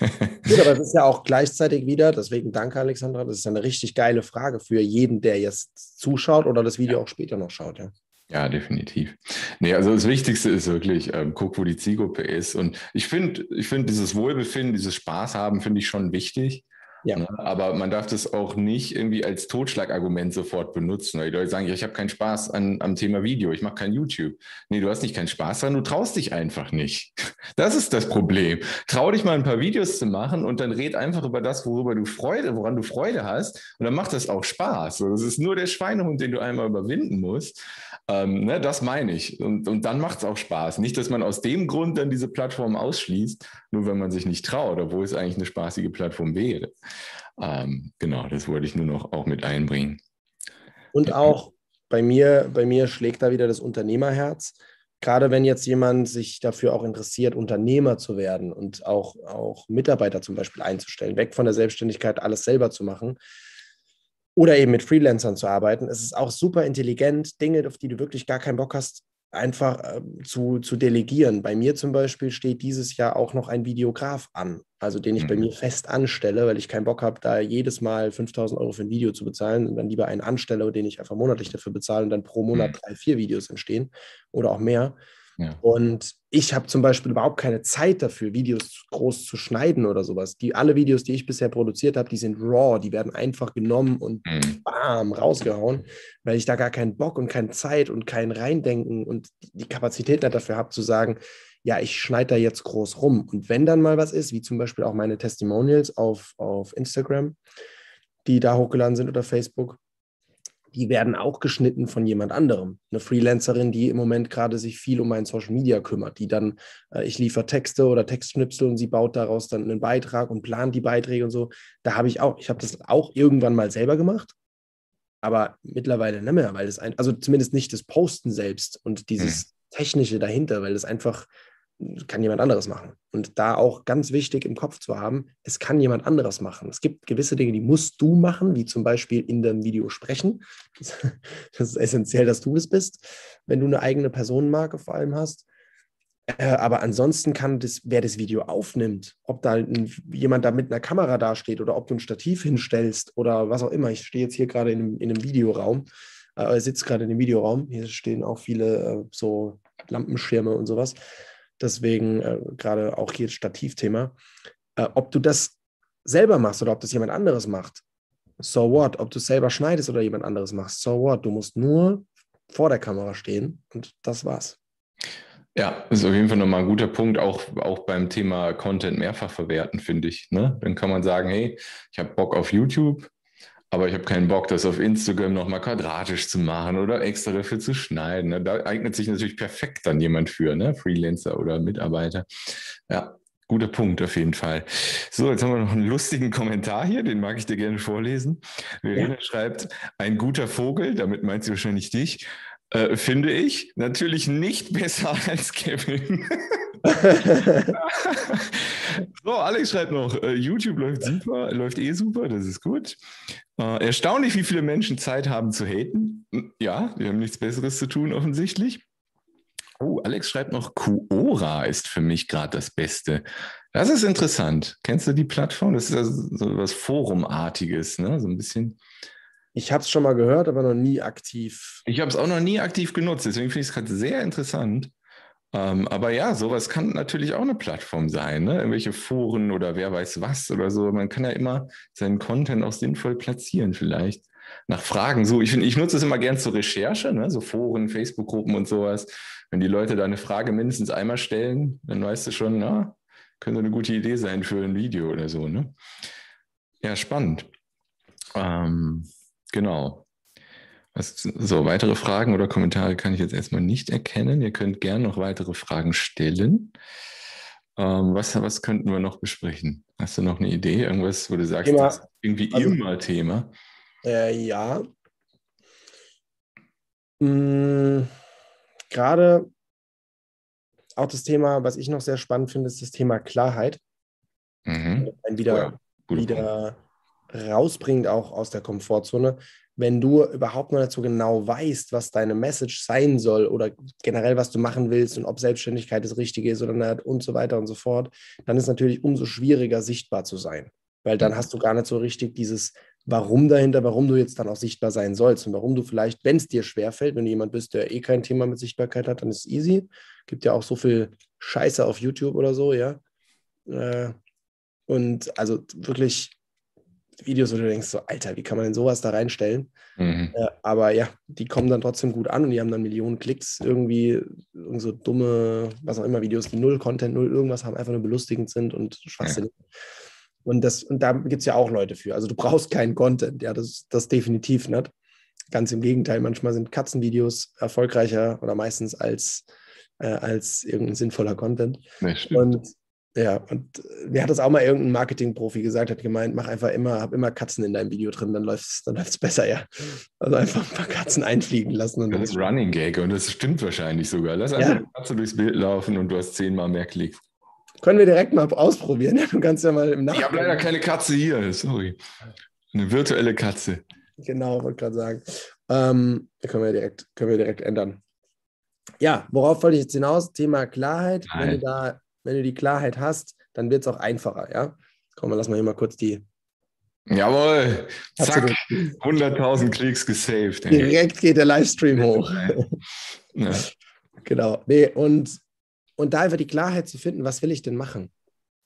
Gut, aber das ist ja auch gleichzeitig wieder, deswegen danke Alexandra, das ist eine richtig geile Frage für jeden, der jetzt zuschaut oder das Video ja. auch später noch schaut. Ja. Ja, definitiv. Nee, also das Wichtigste ist wirklich, ähm, guck, wo die Zielgruppe ist. Und ich finde, ich finde dieses Wohlbefinden, dieses Spaß haben, finde ich schon wichtig. Ja. Ne? Aber man darf das auch nicht irgendwie als Totschlagargument sofort benutzen. Weil die Leute sagen, ich habe keinen Spaß an, am Thema Video, ich mache kein YouTube. Nee, du hast nicht keinen Spaß dran, du traust dich einfach nicht. Das ist das Problem. Trau dich mal ein paar Videos zu machen und dann red einfach über das, worüber du Freude, woran du Freude hast. Und dann macht das auch Spaß. Das ist nur der Schweinehund, den du einmal überwinden musst. Ähm, ne, das meine ich. Und, und dann macht es auch Spaß. Nicht, dass man aus dem Grund dann diese Plattform ausschließt, nur wenn man sich nicht traut, obwohl es eigentlich eine spaßige Plattform wäre. Ähm, genau, das wollte ich nur noch auch mit einbringen. Und auch bei mir, bei mir schlägt da wieder das Unternehmerherz. Gerade wenn jetzt jemand sich dafür auch interessiert, Unternehmer zu werden und auch, auch Mitarbeiter zum Beispiel einzustellen, weg von der Selbstständigkeit, alles selber zu machen, oder eben mit Freelancern zu arbeiten. Es ist auch super intelligent, Dinge, auf die du wirklich gar keinen Bock hast, einfach äh, zu, zu delegieren. Bei mir zum Beispiel steht dieses Jahr auch noch ein Videograf an, also den ich mhm. bei mir fest anstelle, weil ich keinen Bock habe, da jedes Mal 5000 Euro für ein Video zu bezahlen und dann lieber einen anstelle, den ich einfach monatlich dafür bezahle und dann pro Monat mhm. drei, vier Videos entstehen oder auch mehr. Ja. Und ich habe zum Beispiel überhaupt keine Zeit dafür, Videos groß zu schneiden oder sowas. Die, alle Videos, die ich bisher produziert habe, die sind raw, die werden einfach genommen und mhm. bam, rausgehauen, weil ich da gar keinen Bock und keine Zeit und kein Reindenken und die Kapazität dafür habe zu sagen, ja, ich schneide da jetzt groß rum. Und wenn dann mal was ist, wie zum Beispiel auch meine Testimonials auf, auf Instagram, die da hochgeladen sind oder Facebook, die werden auch geschnitten von jemand anderem. Eine Freelancerin, die im Moment gerade sich viel um mein Social Media kümmert, die dann, äh, ich liefere Texte oder Textschnipsel und sie baut daraus dann einen Beitrag und plant die Beiträge und so. Da habe ich auch, ich habe das auch irgendwann mal selber gemacht, aber mittlerweile nicht mehr, weil das ein, also zumindest nicht das Posten selbst und dieses hm. Technische dahinter, weil das einfach kann jemand anderes machen. Und da auch ganz wichtig im Kopf zu haben, es kann jemand anderes machen. Es gibt gewisse Dinge, die musst du machen, wie zum Beispiel in dem Video sprechen. Das ist essentiell, dass du das bist, wenn du eine eigene Personenmarke vor allem hast. Äh, aber ansonsten kann das, wer das Video aufnimmt, ob da jemand da mit einer Kamera dasteht oder ob du ein Stativ hinstellst oder was auch immer. Ich stehe jetzt hier gerade in, in einem Videoraum, äh, sitze gerade in dem Videoraum. Hier stehen auch viele äh, so Lampenschirme und sowas. Deswegen äh, gerade auch hier Stativthema. Äh, ob du das selber machst oder ob das jemand anderes macht, so what? Ob du selber schneidest oder jemand anderes machst, so what? Du musst nur vor der Kamera stehen und das war's. Ja, ist auf jeden Fall nochmal ein guter Punkt, auch, auch beim Thema Content mehrfach verwerten, finde ich. Ne? Dann kann man sagen, hey, ich habe Bock auf YouTube, aber ich habe keinen Bock, das auf Instagram nochmal quadratisch zu machen oder extra dafür zu schneiden. Ne? Da eignet sich natürlich perfekt dann jemand für, ne? Freelancer oder Mitarbeiter. Ja, guter Punkt auf jeden Fall. So, jetzt haben wir noch einen lustigen Kommentar hier, den mag ich dir gerne vorlesen. Verena ja. schreibt, ein guter Vogel, damit meint sie wahrscheinlich dich, äh, finde ich natürlich nicht besser als Kevin. so, Alex schreibt noch, äh, YouTube läuft super, läuft eh super, das ist gut. Äh, erstaunlich, wie viele Menschen Zeit haben zu haten. Hm, ja, wir haben nichts Besseres zu tun, offensichtlich. Oh, Alex schreibt noch, Quora ist für mich gerade das Beste. Das ist interessant. Kennst du die Plattform? Das ist also so was Forumartiges, ne? So ein bisschen. Ich habe es schon mal gehört, aber noch nie aktiv. Ich habe es auch noch nie aktiv genutzt, deswegen finde ich es gerade sehr interessant. Ähm, aber ja, sowas kann natürlich auch eine Plattform sein, ne? irgendwelche Foren oder wer weiß was oder so. Man kann ja immer seinen Content auch sinnvoll platzieren vielleicht. nach Fragen suche. Ich, ich nutze es immer gern zur Recherche, ne? so Foren, Facebook-Gruppen und sowas. Wenn die Leute da eine Frage mindestens einmal stellen, dann weißt du schon, na, könnte eine gute Idee sein für ein Video oder so. Ne? Ja, spannend. Ähm, genau. Was, so, weitere Fragen oder Kommentare kann ich jetzt erstmal nicht erkennen. Ihr könnt gerne noch weitere Fragen stellen. Ähm, was, was könnten wir noch besprechen? Hast du noch eine Idee? Irgendwas, wo du sagst, Thema, das ist irgendwie also, immer Thema? Äh, ja. Hm, Gerade auch das Thema, was ich noch sehr spannend finde, ist das Thema Klarheit. Mhm. Ein wieder, oh ja. wieder rausbringt, auch aus der Komfortzone wenn du überhaupt noch nicht so genau weißt, was deine Message sein soll oder generell, was du machen willst und ob Selbstständigkeit das Richtige ist oder nicht und so weiter und so fort, dann ist es natürlich umso schwieriger, sichtbar zu sein. Weil dann hast du gar nicht so richtig dieses Warum dahinter, warum du jetzt dann auch sichtbar sein sollst und warum du vielleicht, wenn es dir schwerfällt, wenn du jemand bist, der eh kein Thema mit Sichtbarkeit hat, dann ist es easy. Gibt ja auch so viel Scheiße auf YouTube oder so, ja. Äh, und also wirklich Videos, wo du denkst, so, Alter, wie kann man denn sowas da reinstellen? Mhm. Äh, aber ja, die kommen dann trotzdem gut an und die haben dann Millionen Klicks, irgendwie so dumme, was auch immer, Videos, die null Content, null irgendwas haben, einfach nur belustigend sind und schwachsinnig. Ja. Und, das, und da gibt es ja auch Leute für. Also du brauchst keinen Content, ja, das, das definitiv nicht. Ganz im Gegenteil, manchmal sind Katzenvideos erfolgreicher oder meistens als, äh, als irgendein sinnvoller Content. Ja, und ja, und mir hat das auch mal irgendein Marketing-Profi gesagt, hat gemeint, mach einfach immer, hab immer Katzen in deinem Video drin, dann läuft es dann läuft's besser, ja. Also einfach ein paar Katzen einfliegen lassen. Und das ist Running Gag und das stimmt wahrscheinlich sogar. Lass einfach ja. eine Katze durchs Bild laufen und du hast zehnmal mehr Klicks. Können wir direkt mal ausprobieren. Du kannst ja mal im Nachhinein. Ich habe leider keine Katze hier, sorry. Eine virtuelle Katze. Genau, wollte gerade sagen. Ähm, können, wir direkt, können wir direkt ändern. Ja, worauf wollte ich jetzt hinaus? Thema Klarheit. Nein. Wenn du da wenn du die Klarheit hast, dann wird es auch einfacher, ja? Komm, lass mal hier mal kurz die. Jawohl, zack, 100.000 Klicks gesaved. Ey. Direkt geht der Livestream hoch. ja. Genau. Nee, und, und da einfach die Klarheit zu finden, was will ich denn machen?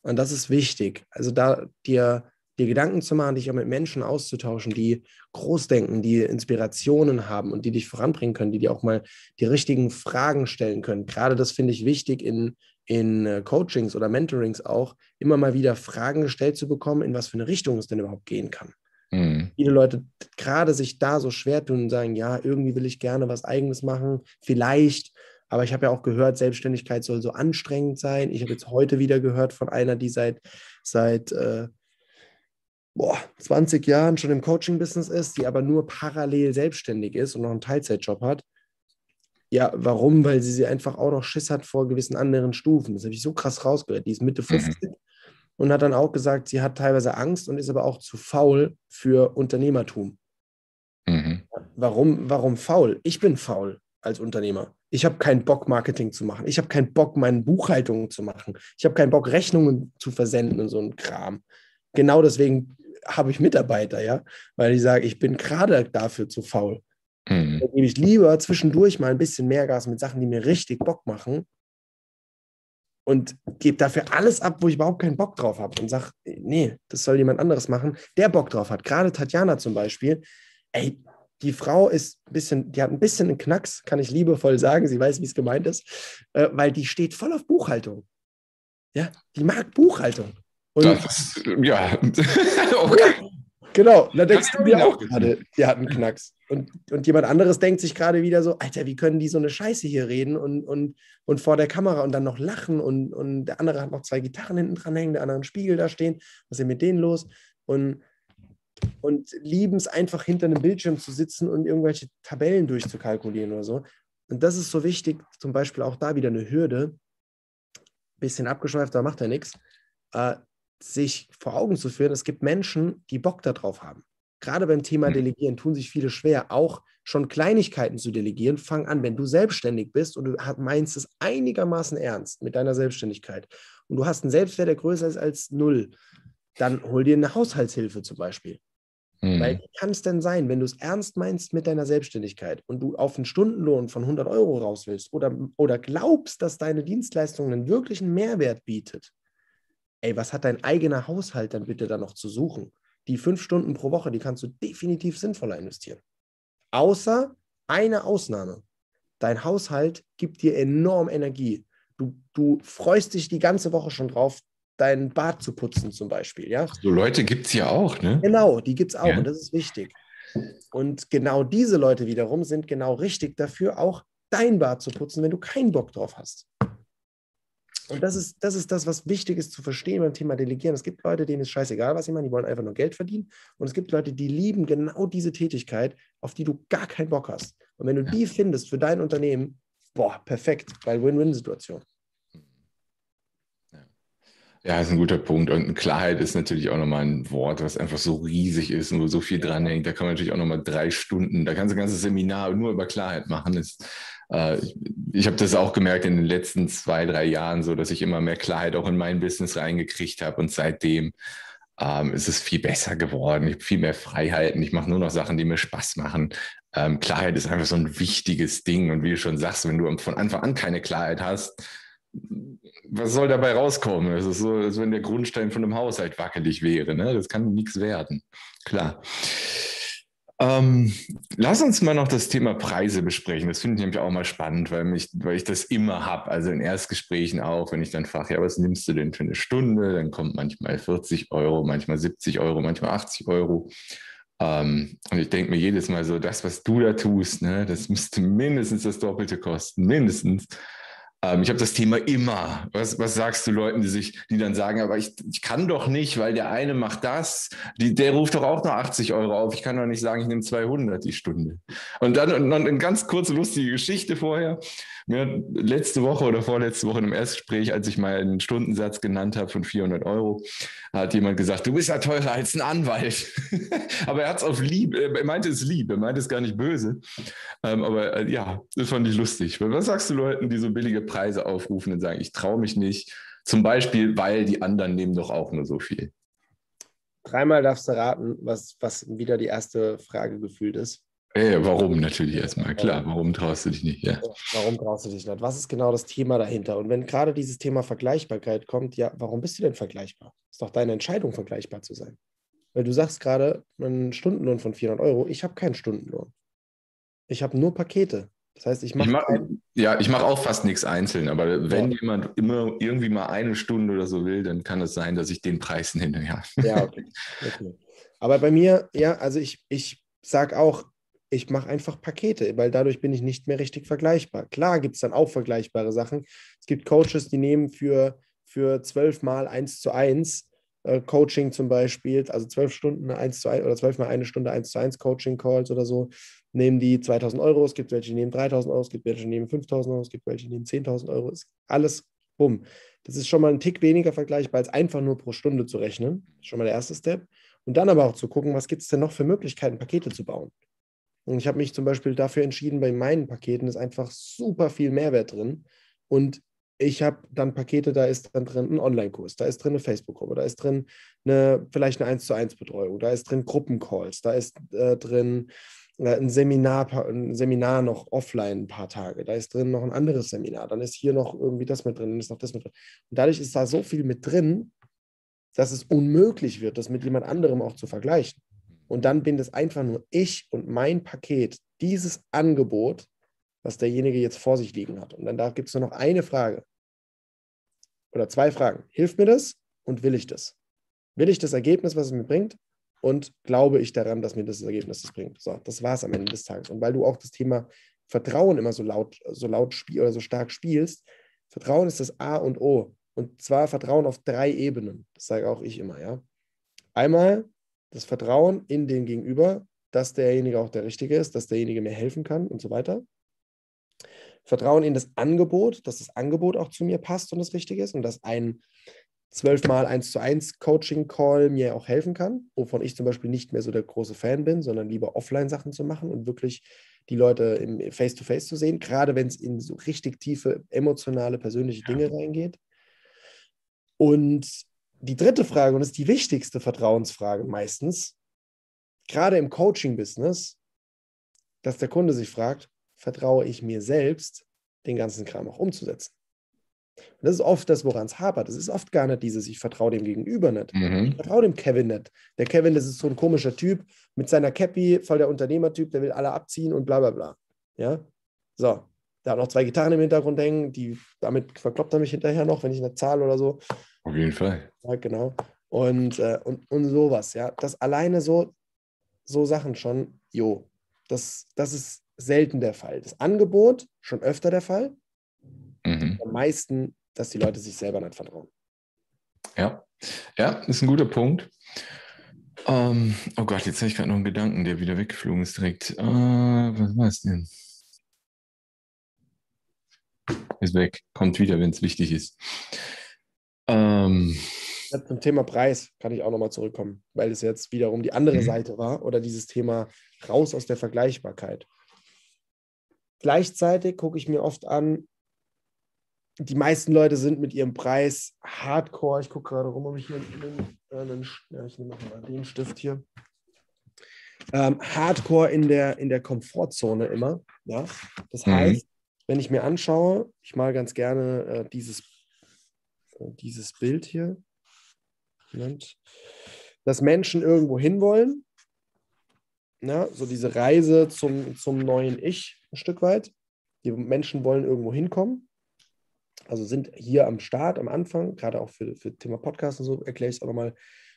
Und das ist wichtig. Also da dir, dir Gedanken zu machen, dich auch mit Menschen auszutauschen, die groß denken, die Inspirationen haben und die dich voranbringen können, die dir auch mal die richtigen Fragen stellen können. Gerade das finde ich wichtig in, in äh, Coachings oder Mentorings auch immer mal wieder Fragen gestellt zu bekommen, in was für eine Richtung es denn überhaupt gehen kann. Mhm. Viele Leute gerade sich da so schwer tun und sagen, ja, irgendwie will ich gerne was eigenes machen, vielleicht, aber ich habe ja auch gehört, Selbstständigkeit soll so anstrengend sein. Ich habe jetzt heute wieder gehört von einer, die seit, seit äh, boah, 20 Jahren schon im Coaching-Business ist, die aber nur parallel selbstständig ist und noch einen Teilzeitjob hat ja, warum? Weil sie, sie einfach auch noch Schiss hat vor gewissen anderen Stufen. Das habe ich so krass rausgehört. Die ist Mitte 50 mhm. und hat dann auch gesagt, sie hat teilweise Angst und ist aber auch zu faul für Unternehmertum. Mhm. Warum, warum faul? Ich bin faul als Unternehmer. Ich habe keinen Bock, Marketing zu machen. Ich habe keinen Bock, meine Buchhaltung zu machen. Ich habe keinen Bock, Rechnungen zu versenden und so ein Kram. Genau deswegen habe ich Mitarbeiter, ja, weil ich sage, ich bin gerade dafür zu faul. Mhm. Dann gebe ich lieber zwischendurch mal ein bisschen mehr Gas mit Sachen, die mir richtig Bock machen und gebe dafür alles ab, wo ich überhaupt keinen Bock drauf habe und sage, nee, das soll jemand anderes machen, der Bock drauf hat. Gerade Tatjana zum Beispiel, ey, die Frau ist ein bisschen, die hat ein bisschen einen Knacks, kann ich liebevoll sagen, sie weiß, wie es gemeint ist, äh, weil die steht voll auf Buchhaltung. Ja, die mag Buchhaltung. Und, das, ja, okay. Genau, da denkst du mir auch gerade, die hat einen Knacks. Und, und jemand anderes denkt sich gerade wieder so, Alter, wie können die so eine Scheiße hier reden und, und, und vor der Kamera und dann noch lachen und, und der andere hat noch zwei Gitarren hinten dran hängen, der andere einen Spiegel da stehen. Was ist denn mit denen los? Und, und lieben es einfach hinter einem Bildschirm zu sitzen und irgendwelche Tabellen durchzukalkulieren oder so. Und das ist so wichtig, zum Beispiel auch da wieder eine Hürde. Bisschen abgeschweift, da macht er nichts. Äh, sich vor Augen zu führen, es gibt Menschen, die Bock darauf haben. Gerade beim Thema mhm. Delegieren tun sich viele schwer, auch schon Kleinigkeiten zu delegieren. Fang an, wenn du selbstständig bist und du meinst es einigermaßen ernst mit deiner Selbstständigkeit und du hast einen Selbstwert, der größer ist als null, dann hol dir eine Haushaltshilfe zum Beispiel. Mhm. Weil wie kann es denn sein, wenn du es ernst meinst mit deiner Selbstständigkeit und du auf einen Stundenlohn von 100 Euro raus willst oder, oder glaubst, dass deine Dienstleistung einen wirklichen Mehrwert bietet, ey, was hat dein eigener Haushalt dann bitte da noch zu suchen? die fünf Stunden pro Woche, die kannst du definitiv sinnvoller investieren. Außer eine Ausnahme. Dein Haushalt gibt dir enorm Energie. Du, du freust dich die ganze Woche schon drauf, dein Bad zu putzen zum Beispiel. Ja? So Leute gibt es ja auch, ne? Genau, die gibt es auch ja. und das ist wichtig. Und genau diese Leute wiederum sind genau richtig dafür, auch dein Bad zu putzen, wenn du keinen Bock drauf hast. Und das ist, das ist das, was wichtig ist zu verstehen beim Thema Delegieren. Es gibt Leute, denen ist scheißegal, was sie machen, die wollen einfach nur Geld verdienen. Und es gibt Leute, die lieben genau diese Tätigkeit, auf die du gar keinen Bock hast. Und wenn du die findest für dein Unternehmen, boah, perfekt, weil Win-Win-Situation. Ja, ist ein guter Punkt. Und Klarheit ist natürlich auch nochmal ein Wort, was einfach so riesig ist und wo so viel dran hängt. Da kann man natürlich auch nochmal drei Stunden, da kannst du ein ganzes Seminar nur über Klarheit machen. Das, äh, ich ich habe das auch gemerkt in den letzten zwei, drei Jahren so, dass ich immer mehr Klarheit auch in mein Business reingekriegt habe. Und seitdem ähm, ist es viel besser geworden. Ich habe viel mehr Freiheiten. Ich mache nur noch Sachen, die mir Spaß machen. Ähm, Klarheit ist einfach so ein wichtiges Ding. Und wie du schon sagst, wenn du von Anfang an keine Klarheit hast, was soll dabei rauskommen? Es ist so, als wenn der Grundstein von einem Haushalt wackelig wäre. Ne? Das kann nichts werden. Klar. Ähm, lass uns mal noch das Thema Preise besprechen. Das finde ich nämlich auch mal spannend, weil, mich, weil ich das immer habe. Also in Erstgesprächen auch, wenn ich dann frage, ja, was nimmst du denn für eine Stunde? Dann kommt manchmal 40 Euro, manchmal 70 Euro, manchmal 80 Euro. Ähm, und ich denke mir jedes Mal so, das, was du da tust, ne, das müsste mindestens das Doppelte kosten. Mindestens. Ähm, ich habe das Thema immer. Was, was sagst du Leuten, die sich, die dann sagen, aber ich, ich kann doch nicht, weil der eine macht das, die, der ruft doch auch nur 80 Euro auf. Ich kann doch nicht sagen, ich nehme 200 die Stunde. Und dann und, und eine ganz kurze lustige Geschichte vorher. Mir letzte Woche oder vorletzte Woche im Erstgespräch, als ich mal einen Stundensatz genannt habe von 400 Euro, hat jemand gesagt, du bist ja teurer als ein Anwalt. aber er hat es auf lieb, er meinte es lieb, er meinte es gar nicht böse. Ähm, aber äh, ja, das fand ich lustig. Was sagst du Leuten, die so billige Preise aufrufen und sagen, ich traue mich nicht, zum Beispiel, weil die anderen nehmen doch auch nur so viel? Dreimal darfst du raten, was, was wieder die erste Frage gefühlt ist. Äh, warum natürlich erstmal, klar, warum traust du dich nicht? Ja. Warum traust du dich nicht? Was ist genau das Thema dahinter? Und wenn gerade dieses Thema Vergleichbarkeit kommt, ja, warum bist du denn vergleichbar? Ist doch deine Entscheidung, vergleichbar zu sein. Weil du sagst gerade, einen Stundenlohn von 400 Euro, ich habe keinen Stundenlohn. Ich habe nur Pakete. Das heißt, ich mache. Mach, ja, ich mache auch fast nichts einzeln, aber wenn ja. jemand immer irgendwie mal eine Stunde oder so will, dann kann es sein, dass ich den Preis nenne. Ja, ja okay. okay. Aber bei mir, ja, also ich, ich sage auch, ich mache einfach Pakete, weil dadurch bin ich nicht mehr richtig vergleichbar. Klar gibt es dann auch vergleichbare Sachen. Es gibt Coaches, die nehmen für, für zwölf Mal eins zu eins äh, Coaching zum Beispiel, also zwölf Stunden eins zu eins oder zwölf Mal eine Stunde eins zu eins Coaching Calls oder so, nehmen die 2000 Euro. Es gibt welche, die nehmen 3000 Euro, es gibt welche, die nehmen 5000 Euro, es gibt welche, die nehmen 10.000 Euro. Ist alles bumm. Das ist schon mal ein Tick weniger vergleichbar, als einfach nur pro Stunde zu rechnen. Das ist schon mal der erste Step. Und dann aber auch zu gucken, was gibt es denn noch für Möglichkeiten, Pakete zu bauen. Und ich habe mich zum Beispiel dafür entschieden, bei meinen Paketen ist einfach super viel Mehrwert drin. Und ich habe dann Pakete, da ist dann drin ein Online-Kurs, da ist drin eine Facebook-Gruppe, da ist drin eine, vielleicht eine 1 zu 1 Betreuung, da ist drin Gruppencalls, da ist äh, drin äh, ein Seminar, ein Seminar noch offline ein paar Tage, da ist drin noch ein anderes Seminar, dann ist hier noch irgendwie das mit drin, dann ist noch das mit drin. Und dadurch ist da so viel mit drin, dass es unmöglich wird, das mit jemand anderem auch zu vergleichen. Und dann bin es einfach nur ich und mein Paket, dieses Angebot, was derjenige jetzt vor sich liegen hat. Und dann da gibt es nur noch eine Frage oder zwei Fragen. Hilft mir das und will ich das? Will ich das Ergebnis, was es mir bringt? Und glaube ich daran, dass mir das Ergebnis das bringt? So, das war es am Ende des Tages. Und weil du auch das Thema Vertrauen immer so laut, so laut spiel oder so stark spielst, Vertrauen ist das A und O. Und zwar Vertrauen auf drei Ebenen. Das sage auch ich immer, ja. Einmal das Vertrauen in den Gegenüber, dass derjenige auch der Richtige ist, dass derjenige mir helfen kann und so weiter. Vertrauen in das Angebot, dass das Angebot auch zu mir passt und das Richtige ist und dass ein zwölfmal eins zu eins Coaching-Call mir auch helfen kann, wovon ich zum Beispiel nicht mehr so der große Fan bin, sondern lieber Offline-Sachen zu machen und wirklich die Leute im Face-to-Face -face zu sehen, gerade wenn es in so richtig tiefe, emotionale, persönliche Dinge ja. reingeht. Und die dritte Frage, und das ist die wichtigste Vertrauensfrage meistens, gerade im Coaching-Business, dass der Kunde sich fragt, vertraue ich mir selbst, den ganzen Kram auch umzusetzen? Und das ist oft das, woran es hapert. Es ist oft gar nicht dieses, ich vertraue dem Gegenüber nicht. Mhm. Ich vertraue dem Kevin nicht. Der Kevin, das ist so ein komischer Typ mit seiner Cappy, voll der Unternehmertyp, der will alle abziehen und bla bla bla. Ja, so. Da hat noch zwei Gitarren im Hintergrund hängen, die damit verkloppt er mich hinterher noch, wenn ich eine Zahl oder so. Auf jeden Fall. Ja, genau. Und, äh, und, und sowas, ja. Das alleine so, so Sachen schon, jo, das, das ist selten der Fall. Das Angebot schon öfter der Fall. Mhm. Am meisten, dass die Leute sich selber nicht vertrauen. Ja, ja, ist ein guter Punkt. Ähm, oh Gott, jetzt habe ich gerade noch einen Gedanken, der wieder weggeflogen ist direkt. Äh, was war es denn? Ist weg, kommt wieder, wenn es wichtig ist. Ähm, zum Thema Preis kann ich auch nochmal zurückkommen, weil es jetzt wiederum die andere mhm. Seite war oder dieses Thema raus aus der Vergleichbarkeit. Gleichzeitig gucke ich mir oft an, die meisten Leute sind mit ihrem Preis hardcore. Ich gucke gerade rum, ob ich hier einen, einen, ja, ich nehme mal den Stift hier. Ähm, hardcore in der, in der Komfortzone immer. Ja? Das mhm. heißt, wenn ich mir anschaue, ich mal ganz gerne äh, dieses, äh, dieses Bild hier, Moment, dass Menschen irgendwo hinwollen. Ja, so diese Reise zum, zum neuen Ich ein Stück weit. Die Menschen wollen irgendwo hinkommen also sind hier am Start, am Anfang, gerade auch für, für Thema Podcast und so, erkläre ich es auch nochmal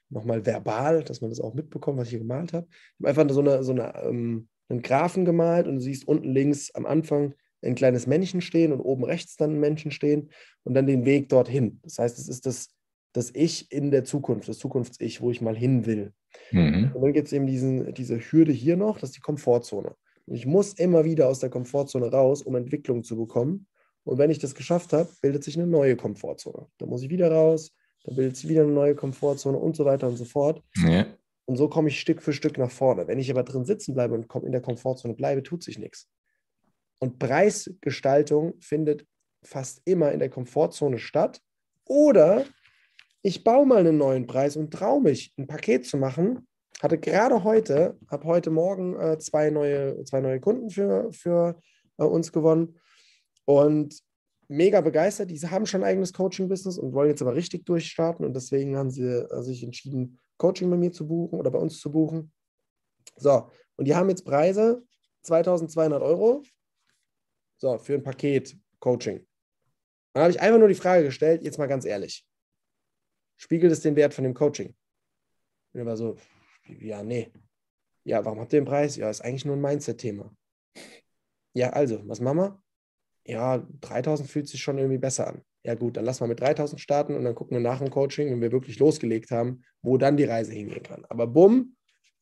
noch mal verbal, dass man das auch mitbekommt, was ich hier gemalt habe. Ich habe einfach so, eine, so eine, ähm, einen Graphen gemalt und du siehst unten links am Anfang ein kleines Männchen stehen und oben rechts dann ein Männchen stehen und dann den Weg dorthin. Das heißt, es ist das, das Ich in der Zukunft, das Zukunfts-Ich, wo ich mal hin will. Mhm. Und dann gibt es eben diesen, diese Hürde hier noch, das ist die Komfortzone. Und ich muss immer wieder aus der Komfortzone raus, um Entwicklung zu bekommen. Und wenn ich das geschafft habe, bildet sich eine neue Komfortzone. Da muss ich wieder raus, dann bildet sich wieder eine neue Komfortzone und so weiter und so fort. Ja. Und so komme ich Stück für Stück nach vorne. Wenn ich aber drin sitzen bleibe und in der Komfortzone bleibe, tut sich nichts. Und Preisgestaltung findet fast immer in der Komfortzone statt. Oder ich baue mal einen neuen Preis und traue mich, ein Paket zu machen. Hatte gerade heute, habe heute Morgen äh, zwei, neue, zwei neue Kunden für, für äh, uns gewonnen und mega begeistert. Die haben schon ein eigenes Coaching-Business und wollen jetzt aber richtig durchstarten. Und deswegen haben sie äh, sich entschieden, Coaching bei mir zu buchen oder bei uns zu buchen. So, und die haben jetzt Preise 2200 Euro. So, für ein Paket Coaching. Dann habe ich einfach nur die Frage gestellt, jetzt mal ganz ehrlich. Spiegelt es den Wert von dem Coaching? Und er war so, ja, nee. Ja, warum habt ihr den Preis? Ja, ist eigentlich nur ein Mindset-Thema. Ja, also, was machen wir? ja, 3000 fühlt sich schon irgendwie besser an. Ja gut, dann lass mal mit 3000 starten und dann gucken wir nach dem Coaching, wenn wir wirklich losgelegt haben, wo dann die Reise hingehen kann. Aber bumm,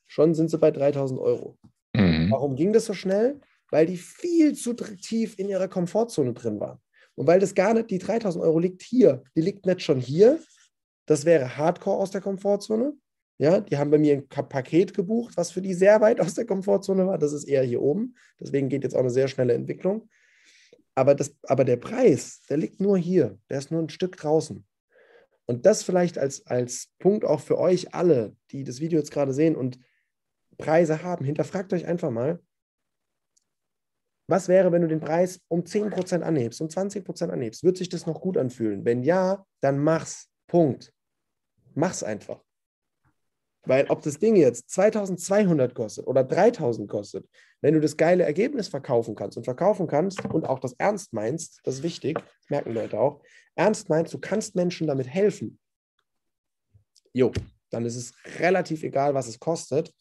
schon sind sie bei 3000 Euro. Mhm. Warum ging das so schnell? Weil die viel zu tief in ihrer Komfortzone drin waren. Und weil das gar nicht, die 3000 Euro liegt hier, die liegt nicht schon hier. Das wäre Hardcore aus der Komfortzone. Ja, die haben bei mir ein Paket gebucht, was für die sehr weit aus der Komfortzone war. Das ist eher hier oben. Deswegen geht jetzt auch eine sehr schnelle Entwicklung. Aber, das, aber der Preis, der liegt nur hier, der ist nur ein Stück draußen. Und das vielleicht als, als Punkt auch für euch alle, die das Video jetzt gerade sehen und Preise haben. Hinterfragt euch einfach mal, was wäre, wenn du den Preis um 10% anhebst, um 20% anhebst? Wird sich das noch gut anfühlen? Wenn ja, dann mach's. Punkt. Mach's einfach. Weil ob das Ding jetzt 2200 kostet oder 3000 kostet, wenn du das geile Ergebnis verkaufen kannst und verkaufen kannst und auch das ernst meinst, das ist wichtig, merken Leute auch, ernst meinst, du kannst Menschen damit helfen, jo, dann ist es relativ egal, was es kostet.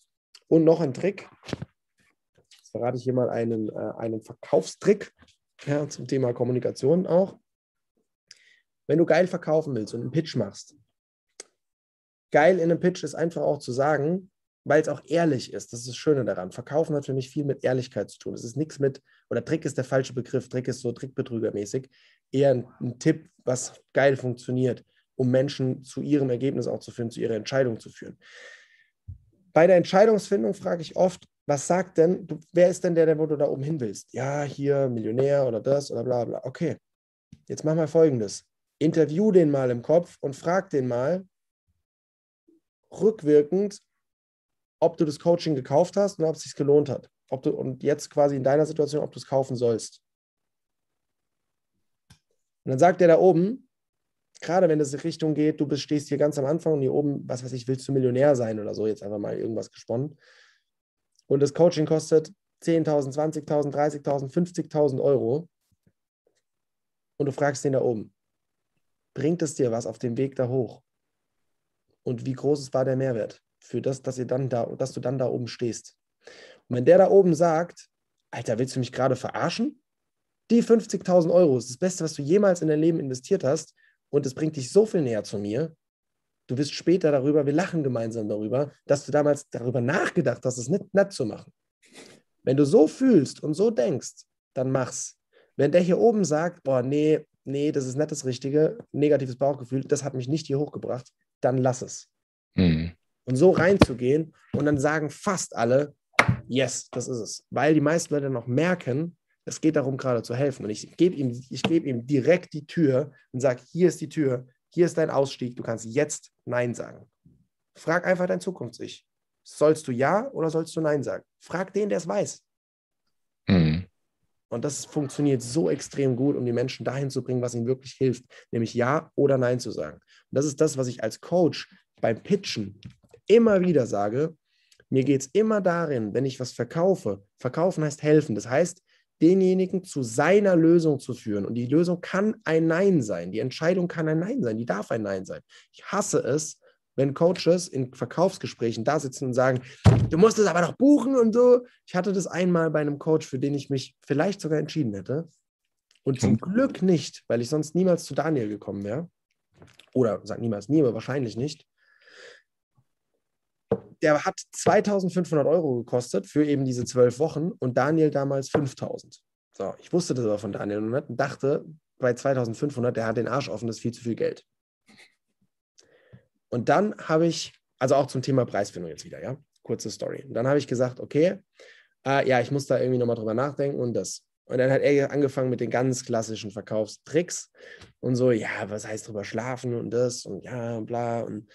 Und noch ein Trick, verrate ich hier mal einen, äh, einen Verkaufstrick ja, zum Thema Kommunikation auch. Wenn du geil verkaufen willst und einen Pitch machst, geil in einem Pitch ist einfach auch zu sagen, weil es auch ehrlich ist. Das ist das Schöne daran. Verkaufen hat für mich viel mit Ehrlichkeit zu tun. Es ist nichts mit, oder Trick ist der falsche Begriff, Trick ist so trickbetrügermäßig. Eher ein, ein, Tipp, was geil funktioniert, um Menschen zu ihrem Ergebnis auch zu führen, zu ihrer Entscheidung zu führen. Bei der Entscheidungsfindung frage ich oft, was sagt denn, du, wer ist denn der, der, wo du da oben hin willst? Ja, hier Millionär oder das oder bla bla. Okay, jetzt mach mal folgendes. Interview den mal im Kopf und frag den mal, rückwirkend, ob du das Coaching gekauft hast und ob es sich gelohnt hat. Ob du, und jetzt quasi in deiner Situation, ob du es kaufen sollst. Und dann sagt der da oben, gerade wenn es in Richtung geht, du bist, stehst hier ganz am Anfang und hier oben, was weiß ich, willst du Millionär sein oder so, jetzt einfach mal irgendwas gesponnen. Und das Coaching kostet 10.000, 20.000, 30.000, 50.000 Euro. Und du fragst den da oben, bringt es dir was auf dem Weg da hoch? Und wie groß war der Mehrwert für das, dass, ihr dann da, dass du dann da oben stehst? Und wenn der da oben sagt, Alter, willst du mich gerade verarschen? Die 50.000 Euro ist das Beste, was du jemals in dein Leben investiert hast und es bringt dich so viel näher zu mir. Du wirst später darüber, wir lachen gemeinsam darüber, dass du damals darüber nachgedacht hast, es nicht nett zu machen. Wenn du so fühlst und so denkst, dann mach's. Wenn der hier oben sagt, boah, nee, nee, das ist nicht das Richtige, negatives Bauchgefühl, das hat mich nicht hier hochgebracht, dann lass es. Mhm. Und so reinzugehen und dann sagen fast alle, yes, das ist es. Weil die meisten Leute noch merken, es geht darum, gerade zu helfen. Und ich gebe ihm, ich gebe ihm direkt die Tür und sage, hier ist die Tür, hier ist dein Ausstieg, du kannst jetzt Nein sagen. Frag einfach dein Zukunfts-Ich. Sollst du Ja oder sollst du Nein sagen? Frag den, der es weiß. Mhm. Und das funktioniert so extrem gut, um die Menschen dahin zu bringen, was ihnen wirklich hilft, nämlich Ja oder Nein zu sagen. Und das ist das, was ich als Coach beim Pitchen immer wieder sage. Mir geht es immer darin, wenn ich was verkaufe, verkaufen heißt helfen. Das heißt, denjenigen zu seiner Lösung zu führen. Und die Lösung kann ein Nein sein. Die Entscheidung kann ein Nein sein. Die darf ein Nein sein. Ich hasse es, wenn Coaches in Verkaufsgesprächen da sitzen und sagen, du musst es aber noch buchen und so. Ich hatte das einmal bei einem Coach, für den ich mich vielleicht sogar entschieden hätte. Und zum Glück nicht, weil ich sonst niemals zu Daniel gekommen wäre. Oder sag niemals nie, aber wahrscheinlich nicht der hat 2500 Euro gekostet für eben diese zwölf Wochen und Daniel damals 5000. So, ich wusste das aber von Daniel und dachte bei 2500, der hat den Arsch offen, das ist viel zu viel Geld. Und dann habe ich, also auch zum Thema Preisfindung jetzt wieder, ja, kurze Story. Und dann habe ich gesagt, okay, äh, ja, ich muss da irgendwie nochmal drüber nachdenken und das. Und dann hat er angefangen mit den ganz klassischen Verkaufstricks und so, ja, was heißt drüber schlafen und das und ja, bla und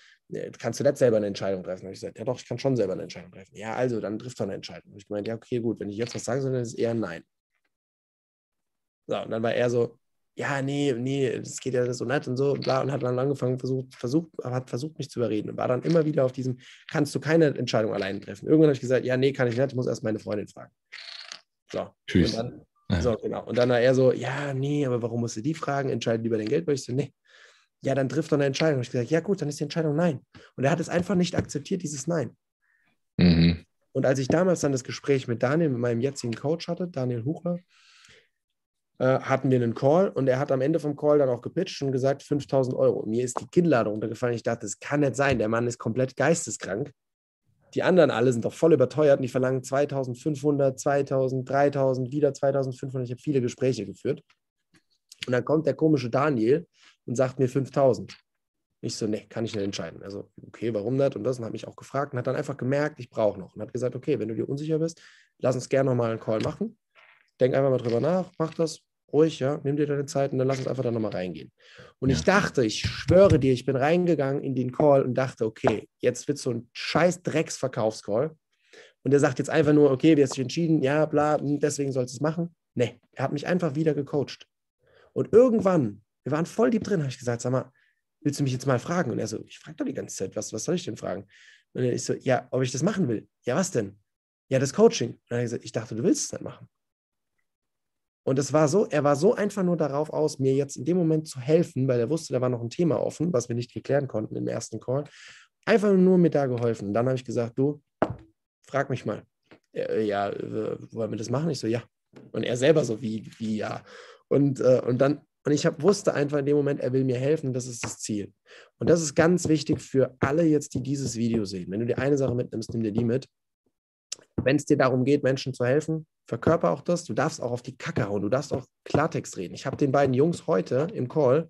kannst du nicht selber eine Entscheidung treffen? habe ich gesagt, ja doch, ich kann schon selber eine Entscheidung treffen. Ja, also, dann trifft doch eine Entscheidung. Habe ich gemeint, ja, okay, gut, wenn ich jetzt was sagen soll, dann ist es eher Nein. So, und dann war er so, ja, nee, nee, das geht ja so nett und so, und bla, und hat dann angefangen, versucht, versucht, hat versucht, mich zu überreden und war dann immer wieder auf diesem, kannst du keine Entscheidung alleine treffen. Irgendwann habe ich gesagt, ja, nee, kann ich nicht, ich muss erst meine Freundin fragen. So. Tschüss. Und dann, ja. so, genau. Und dann war er so, ja, nee, aber warum musst du die fragen? Entscheiden lieber den Geld. Weil ich so, nee, ja, dann trifft er eine Entscheidung. Ich gesagt, ja gut, dann ist die Entscheidung nein. Und er hat es einfach nicht akzeptiert, dieses Nein. Mhm. Und als ich damals dann das Gespräch mit Daniel, mit meinem jetzigen Coach hatte, Daniel Huchler, äh, hatten wir einen Call und er hat am Ende vom Call dann auch gepitcht und gesagt, 5000 Euro. Mir ist die Kinnlade runtergefallen. Ich dachte, das kann nicht sein. Der Mann ist komplett geisteskrank. Die anderen alle sind doch voll überteuert und die verlangen 2500, 2000, 3000, wieder 2500. Ich habe viele Gespräche geführt. Und dann kommt der komische Daniel und sagt mir 5000. Ich so, nee, kann ich nicht entscheiden. Also, okay, warum nicht? Und das und hat mich auch gefragt und hat dann einfach gemerkt, ich brauche noch. Und hat gesagt, okay, wenn du dir unsicher bist, lass uns gerne nochmal einen Call machen. Denk einfach mal drüber nach, mach das ruhig, ja, nimm dir deine Zeit und dann lass uns einfach da nochmal reingehen. Und ich dachte, ich schwöre dir, ich bin reingegangen in den Call und dachte, okay, jetzt wird so ein scheiß Drecksverkaufscall. Und er sagt jetzt einfach nur, okay, wir haben sich entschieden, ja, bla, hm, deswegen sollst du es machen. Nee, er hat mich einfach wieder gecoacht. Und irgendwann wir waren voll deep drin, habe ich gesagt, sag mal, willst du mich jetzt mal fragen? Und er so, ich frage doch die ganze Zeit, was, was soll ich denn fragen? Und ich so, ja, ob ich das machen will. Ja, was denn? Ja, das Coaching. Und er hat gesagt, ich dachte, du willst es nicht machen. Und es war so, er war so einfach nur darauf aus, mir jetzt in dem Moment zu helfen, weil er wusste, da war noch ein Thema offen, was wir nicht geklären konnten im ersten Call. Einfach nur mir da geholfen. Und dann habe ich gesagt, du, frag mich mal. Äh, ja, äh, wollen wir das machen? Ich so, ja. Und er selber so, wie, wie ja. Und, äh, und dann und ich hab, wusste einfach in dem Moment, er will mir helfen, das ist das Ziel. Und das ist ganz wichtig für alle jetzt, die dieses Video sehen. Wenn du dir eine Sache mitnimmst, nimm dir die mit. Wenn es dir darum geht, Menschen zu helfen, verkörper auch das. Du darfst auch auf die Kacke hauen. Du darfst auch Klartext reden. Ich habe den beiden Jungs heute im Call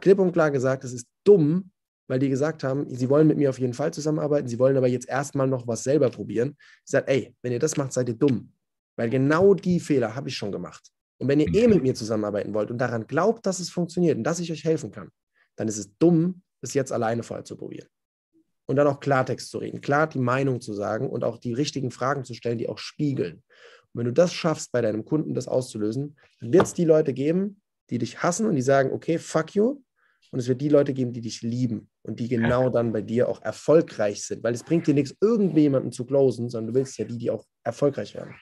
klipp und klar gesagt, es ist dumm, weil die gesagt haben, sie wollen mit mir auf jeden Fall zusammenarbeiten, sie wollen aber jetzt erstmal noch was selber probieren. Ich sage, ey, wenn ihr das macht, seid ihr dumm. Weil genau die Fehler habe ich schon gemacht. Und wenn ihr eh mit mir zusammenarbeiten wollt und daran glaubt, dass es funktioniert und dass ich euch helfen kann, dann ist es dumm, es jetzt alleine vorher zu probieren. Und dann auch Klartext zu reden, klar die Meinung zu sagen und auch die richtigen Fragen zu stellen, die auch spiegeln. Und wenn du das schaffst, bei deinem Kunden das auszulösen, dann wird es die Leute geben, die dich hassen und die sagen, okay, fuck you. Und es wird die Leute geben, die dich lieben und die genau dann bei dir auch erfolgreich sind. Weil es bringt dir nichts, irgendjemanden zu closen, sondern du willst ja die, die auch erfolgreich werden.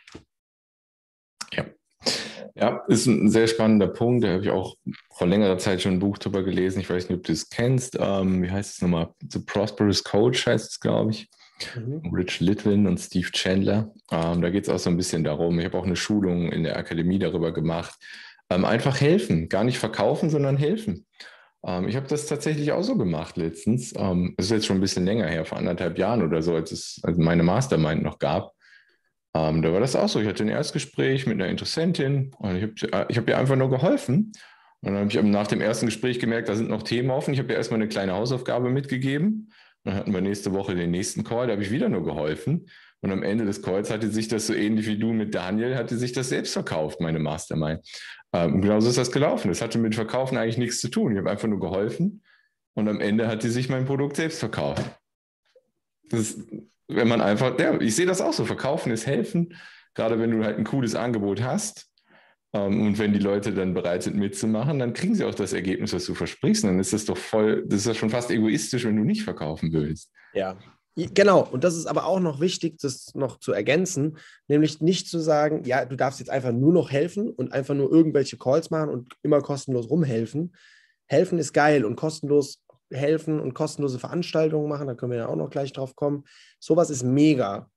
Ja. Ist ein sehr spannender Punkt. Da habe ich auch vor längerer Zeit schon ein Buch drüber gelesen. Ich weiß nicht, ob du es kennst. Ähm, wie heißt es nochmal? The Prosperous Coach heißt es, glaube ich. Mhm. Rich Litwin und Steve Chandler. Ähm, da geht es auch so ein bisschen darum. Ich habe auch eine Schulung in der Akademie darüber gemacht. Ähm, einfach helfen, gar nicht verkaufen, sondern helfen. Ähm, ich habe das tatsächlich auch so gemacht letztens. Ähm, es ist jetzt schon ein bisschen länger her, vor anderthalb Jahren oder so, als es als meine Mastermind noch gab. Ähm, da war das auch so. Ich hatte ein Erstgespräch mit einer Interessentin und ich habe äh, ich hab ihr einfach nur geholfen. Und dann habe ich nach dem ersten Gespräch gemerkt, da sind noch Themen offen. Ich habe ihr erstmal eine kleine Hausaufgabe mitgegeben. Dann hatten wir nächste Woche den nächsten Call, da habe ich wieder nur geholfen. Und am Ende des Calls hatte sich das so ähnlich wie du mit Daniel, hatte sich das selbst verkauft, meine Mastermind. Ähm, genauso ist das gelaufen. Das hatte mit Verkaufen eigentlich nichts zu tun. Ich habe einfach nur geholfen und am Ende hat sie sich mein Produkt selbst verkauft. Das wenn man einfach, ja, ich sehe das auch so. Verkaufen ist helfen, gerade wenn du halt ein cooles Angebot hast. Ähm, und wenn die Leute dann bereit sind mitzumachen, dann kriegen sie auch das Ergebnis, was du versprichst. Dann ist das doch voll, das ist ja schon fast egoistisch, wenn du nicht verkaufen willst. Ja, Genau, und das ist aber auch noch wichtig, das noch zu ergänzen, nämlich nicht zu sagen, ja, du darfst jetzt einfach nur noch helfen und einfach nur irgendwelche Calls machen und immer kostenlos rumhelfen. Helfen ist geil und kostenlos helfen und kostenlose Veranstaltungen machen, da können wir ja auch noch gleich drauf kommen. Sowas ist mega.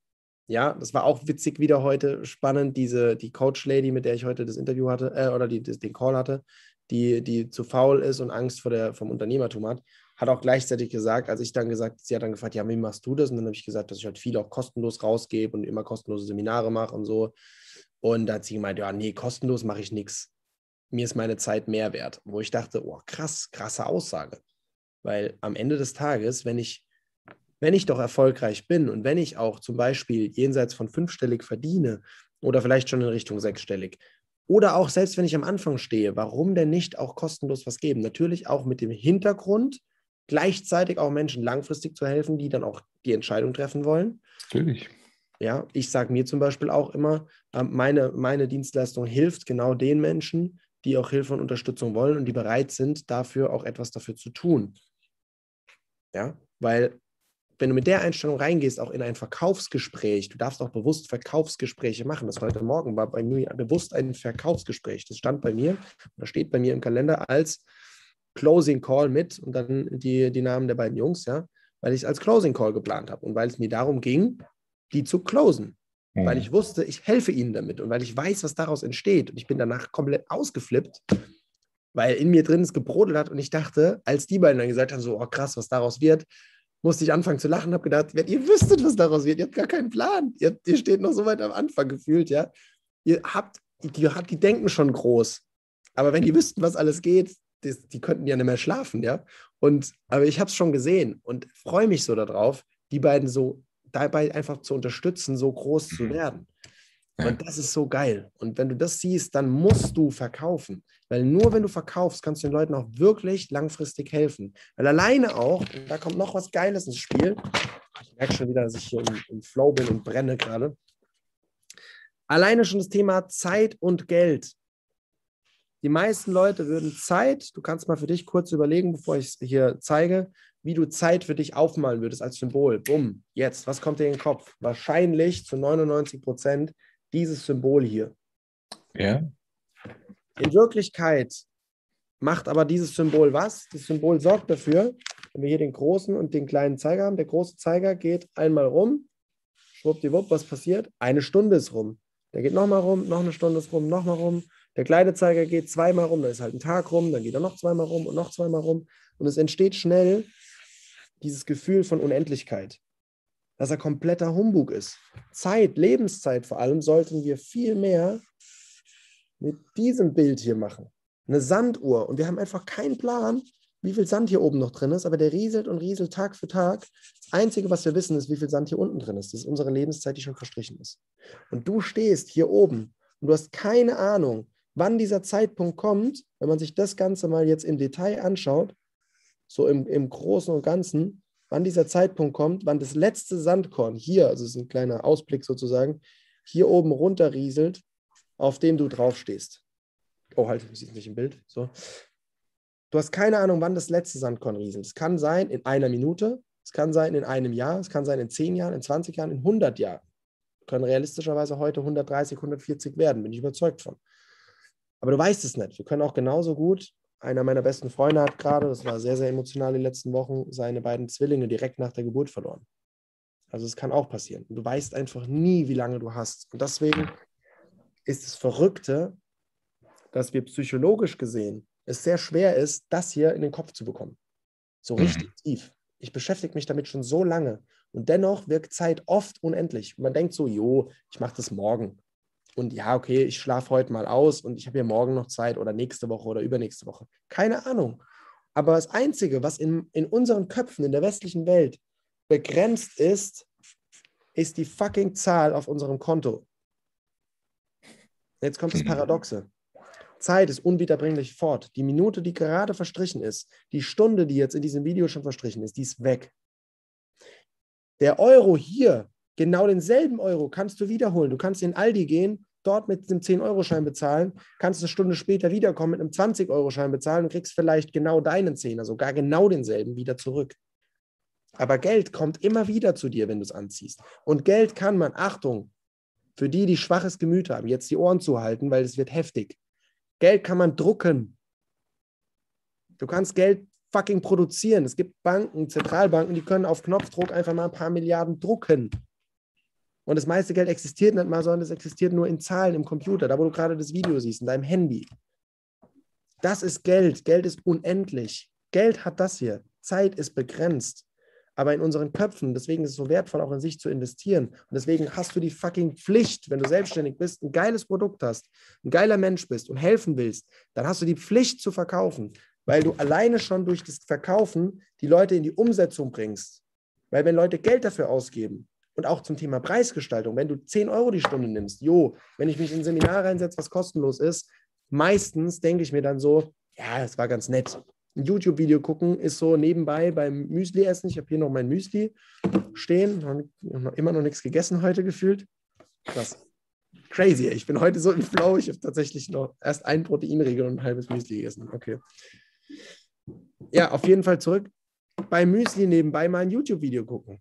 Ja, das war auch witzig wieder heute, spannend, diese, die Coach-Lady, mit der ich heute das Interview hatte, äh, oder die, den Call hatte, die, die zu faul ist und Angst vor der, vom Unternehmertum hat hat auch gleichzeitig gesagt, als ich dann gesagt, sie hat dann gefragt, ja, wie machst du das? Und dann habe ich gesagt, dass ich halt viel auch kostenlos rausgebe und immer kostenlose Seminare mache und so. Und da hat sie gemeint, ja, nee, kostenlos mache ich nichts. Mir ist meine Zeit mehr wert. Wo ich dachte, oh, krass, krasse Aussage. Weil am Ende des Tages, wenn ich, wenn ich doch erfolgreich bin und wenn ich auch zum Beispiel jenseits von fünfstellig verdiene oder vielleicht schon in Richtung sechsstellig, oder auch selbst wenn ich am Anfang stehe, warum denn nicht auch kostenlos was geben? Natürlich auch mit dem Hintergrund, gleichzeitig auch Menschen langfristig zu helfen, die dann auch die Entscheidung treffen wollen. Natürlich. Ja, ich sage mir zum Beispiel auch immer, ähm, meine, meine Dienstleistung hilft genau den Menschen, die auch Hilfe und Unterstützung wollen und die bereit sind, dafür auch etwas dafür zu tun. Ja, weil wenn du mit der Einstellung reingehst, auch in ein Verkaufsgespräch, du darfst auch bewusst Verkaufsgespräche machen. Das heute Morgen war bei mir bewusst ein Verkaufsgespräch. Das stand bei mir, das steht bei mir im Kalender als Closing Call mit und dann die, die Namen der beiden Jungs, ja, weil ich es als Closing Call geplant habe und weil es mir darum ging, die zu closen. Mhm. Weil ich wusste, ich helfe ihnen damit und weil ich weiß, was daraus entsteht. Und ich bin danach komplett ausgeflippt, weil in mir drin es gebrodelt hat und ich dachte, als die beiden dann gesagt haben, so, oh krass, was daraus wird, musste ich anfangen zu lachen habe gedacht, wenn ihr wüsstet, was daraus wird, ihr habt gar keinen Plan. Ihr, ihr steht noch so weit am Anfang gefühlt, ja. Ihr habt, die, die denken schon groß. Aber wenn die wüssten, was alles geht, die, die könnten ja nicht mehr schlafen, ja. Und, aber ich habe es schon gesehen und freue mich so darauf, die beiden so dabei einfach zu unterstützen, so groß zu mhm. werden. Ja. Und das ist so geil. Und wenn du das siehst, dann musst du verkaufen. Weil nur wenn du verkaufst, kannst du den Leuten auch wirklich langfristig helfen. Weil alleine auch, da kommt noch was Geiles ins Spiel. Ich merke schon wieder, dass ich hier im, im Flow bin und brenne gerade. Alleine schon das Thema Zeit und Geld die meisten Leute würden Zeit, du kannst mal für dich kurz überlegen, bevor ich es hier zeige, wie du Zeit für dich aufmalen würdest als Symbol. Bumm, jetzt, was kommt dir in den Kopf? Wahrscheinlich zu 99 Prozent dieses Symbol hier. Ja. In Wirklichkeit macht aber dieses Symbol was? Das Symbol sorgt dafür, wenn wir hier den großen und den kleinen Zeiger haben, der große Zeiger geht einmal rum, schwuppdiwupp, was passiert? Eine Stunde ist rum. Der geht nochmal rum, noch eine Stunde ist rum, nochmal rum, der kleine Zeiger geht zweimal rum, dann ist halt ein Tag rum, dann geht er noch zweimal rum und noch zweimal rum. Und es entsteht schnell dieses Gefühl von Unendlichkeit, dass er kompletter Humbug ist. Zeit, Lebenszeit vor allem, sollten wir viel mehr mit diesem Bild hier machen. Eine Sanduhr. Und wir haben einfach keinen Plan, wie viel Sand hier oben noch drin ist, aber der rieselt und rieselt Tag für Tag. Das Einzige, was wir wissen, ist, wie viel Sand hier unten drin ist. Das ist unsere Lebenszeit, die schon verstrichen ist. Und du stehst hier oben und du hast keine Ahnung, Wann dieser Zeitpunkt kommt, wenn man sich das Ganze mal jetzt im Detail anschaut, so im, im Großen und Ganzen, wann dieser Zeitpunkt kommt, wann das letzte Sandkorn hier, also es ist ein kleiner Ausblick sozusagen, hier oben runterrieselt, auf dem du draufstehst. Oh, halt, du siehst nicht im Bild. So. Du hast keine Ahnung, wann das letzte Sandkorn rieselt. Es kann sein in einer Minute, es kann sein in einem Jahr, es kann sein in 10 Jahren, in 20 Jahren, in 100 Jahren. Können realistischerweise heute 130, 140 werden, bin ich überzeugt von. Aber du weißt es nicht. Wir können auch genauso gut. Einer meiner besten Freunde hat gerade, das war sehr, sehr emotional die letzten Wochen, seine beiden Zwillinge direkt nach der Geburt verloren. Also es kann auch passieren. Du weißt einfach nie, wie lange du hast. Und deswegen ist es Verrückte, dass wir psychologisch gesehen es sehr schwer ist, das hier in den Kopf zu bekommen. So mhm. richtig tief. Ich beschäftige mich damit schon so lange und dennoch wirkt Zeit oft unendlich. Und man denkt so, jo, ich mache das morgen. Und ja, okay, ich schlafe heute mal aus und ich habe ja morgen noch Zeit oder nächste Woche oder übernächste Woche. Keine Ahnung. Aber das Einzige, was in, in unseren Köpfen in der westlichen Welt begrenzt ist, ist die fucking Zahl auf unserem Konto. Jetzt kommt das mhm. Paradoxe. Zeit ist unwiederbringlich fort. Die Minute, die gerade verstrichen ist, die Stunde, die jetzt in diesem Video schon verstrichen ist, die ist weg. Der Euro hier, genau denselben Euro kannst du wiederholen. Du kannst in Aldi gehen, dort mit einem 10-Euro-Schein bezahlen, kannst eine Stunde später wiederkommen mit einem 20-Euro-Schein bezahlen und kriegst vielleicht genau deinen 10er, sogar genau denselben wieder zurück. Aber Geld kommt immer wieder zu dir, wenn du es anziehst. Und Geld kann man, Achtung, für die, die schwaches Gemüt haben, jetzt die Ohren zu halten, weil es wird heftig. Geld kann man drucken. Du kannst Geld fucking produzieren. Es gibt Banken, Zentralbanken, die können auf Knopfdruck einfach mal ein paar Milliarden drucken. Und das meiste Geld existiert nicht mal, sondern es existiert nur in Zahlen im Computer, da wo du gerade das Video siehst, in deinem Handy. Das ist Geld. Geld ist unendlich. Geld hat das hier. Zeit ist begrenzt aber in unseren Köpfen. Deswegen ist es so wertvoll, auch in sich zu investieren. Und deswegen hast du die fucking Pflicht, wenn du selbstständig bist, ein geiles Produkt hast, ein geiler Mensch bist und helfen willst, dann hast du die Pflicht zu verkaufen, weil du alleine schon durch das Verkaufen die Leute in die Umsetzung bringst. Weil wenn Leute Geld dafür ausgeben, und auch zum Thema Preisgestaltung, wenn du 10 Euro die Stunde nimmst, jo, wenn ich mich in ein Seminar reinsetze, was kostenlos ist, meistens denke ich mir dann so, ja, das war ganz nett ein YouTube-Video gucken ist so nebenbei beim Müsli essen. Ich habe hier noch mein Müsli stehen. Noch, immer noch nichts gegessen heute gefühlt. Krass. Crazy. Ich bin heute so im Flow. Ich habe tatsächlich noch erst ein Proteinriegel und ein halbes Müsli gegessen. Okay. Ja, auf jeden Fall zurück. Beim Müsli nebenbei mal ein YouTube-Video gucken.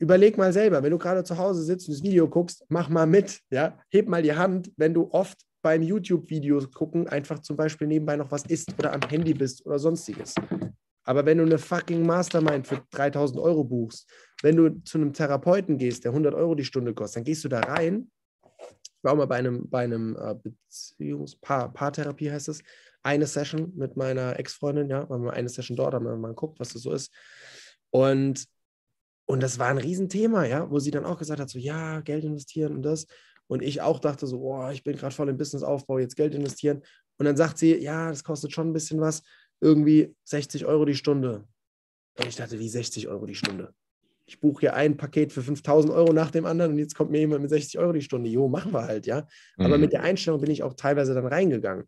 Überleg mal selber, wenn du gerade zu Hause sitzt und das Video guckst, mach mal mit. Ja? Heb mal die Hand, wenn du oft beim YouTube-Videos gucken einfach zum Beispiel nebenbei noch was isst oder am Handy bist oder sonstiges. Aber wenn du eine fucking Mastermind für 3000 Euro buchst, wenn du zu einem Therapeuten gehst, der 100 Euro die Stunde kostet, dann gehst du da rein. Ich war auch mal bei einem, bei einem äh, Beziehungspaar, Paartherapie heißt es, eine Session mit meiner Ex-Freundin, ja, waren wir eine Session dort, haben wir mal geguckt, was das so ist. Und, und das war ein Riesenthema, ja, wo sie dann auch gesagt hat, so, ja, Geld investieren und das. Und ich auch dachte so, oh, ich bin gerade voll im Businessaufbau, jetzt Geld investieren. Und dann sagt sie, ja, das kostet schon ein bisschen was, irgendwie 60 Euro die Stunde. Und ich dachte, wie 60 Euro die Stunde? Ich buche hier ein Paket für 5000 Euro nach dem anderen und jetzt kommt mir jemand mit 60 Euro die Stunde. Jo, machen wir halt, ja. Aber mhm. mit der Einstellung bin ich auch teilweise dann reingegangen.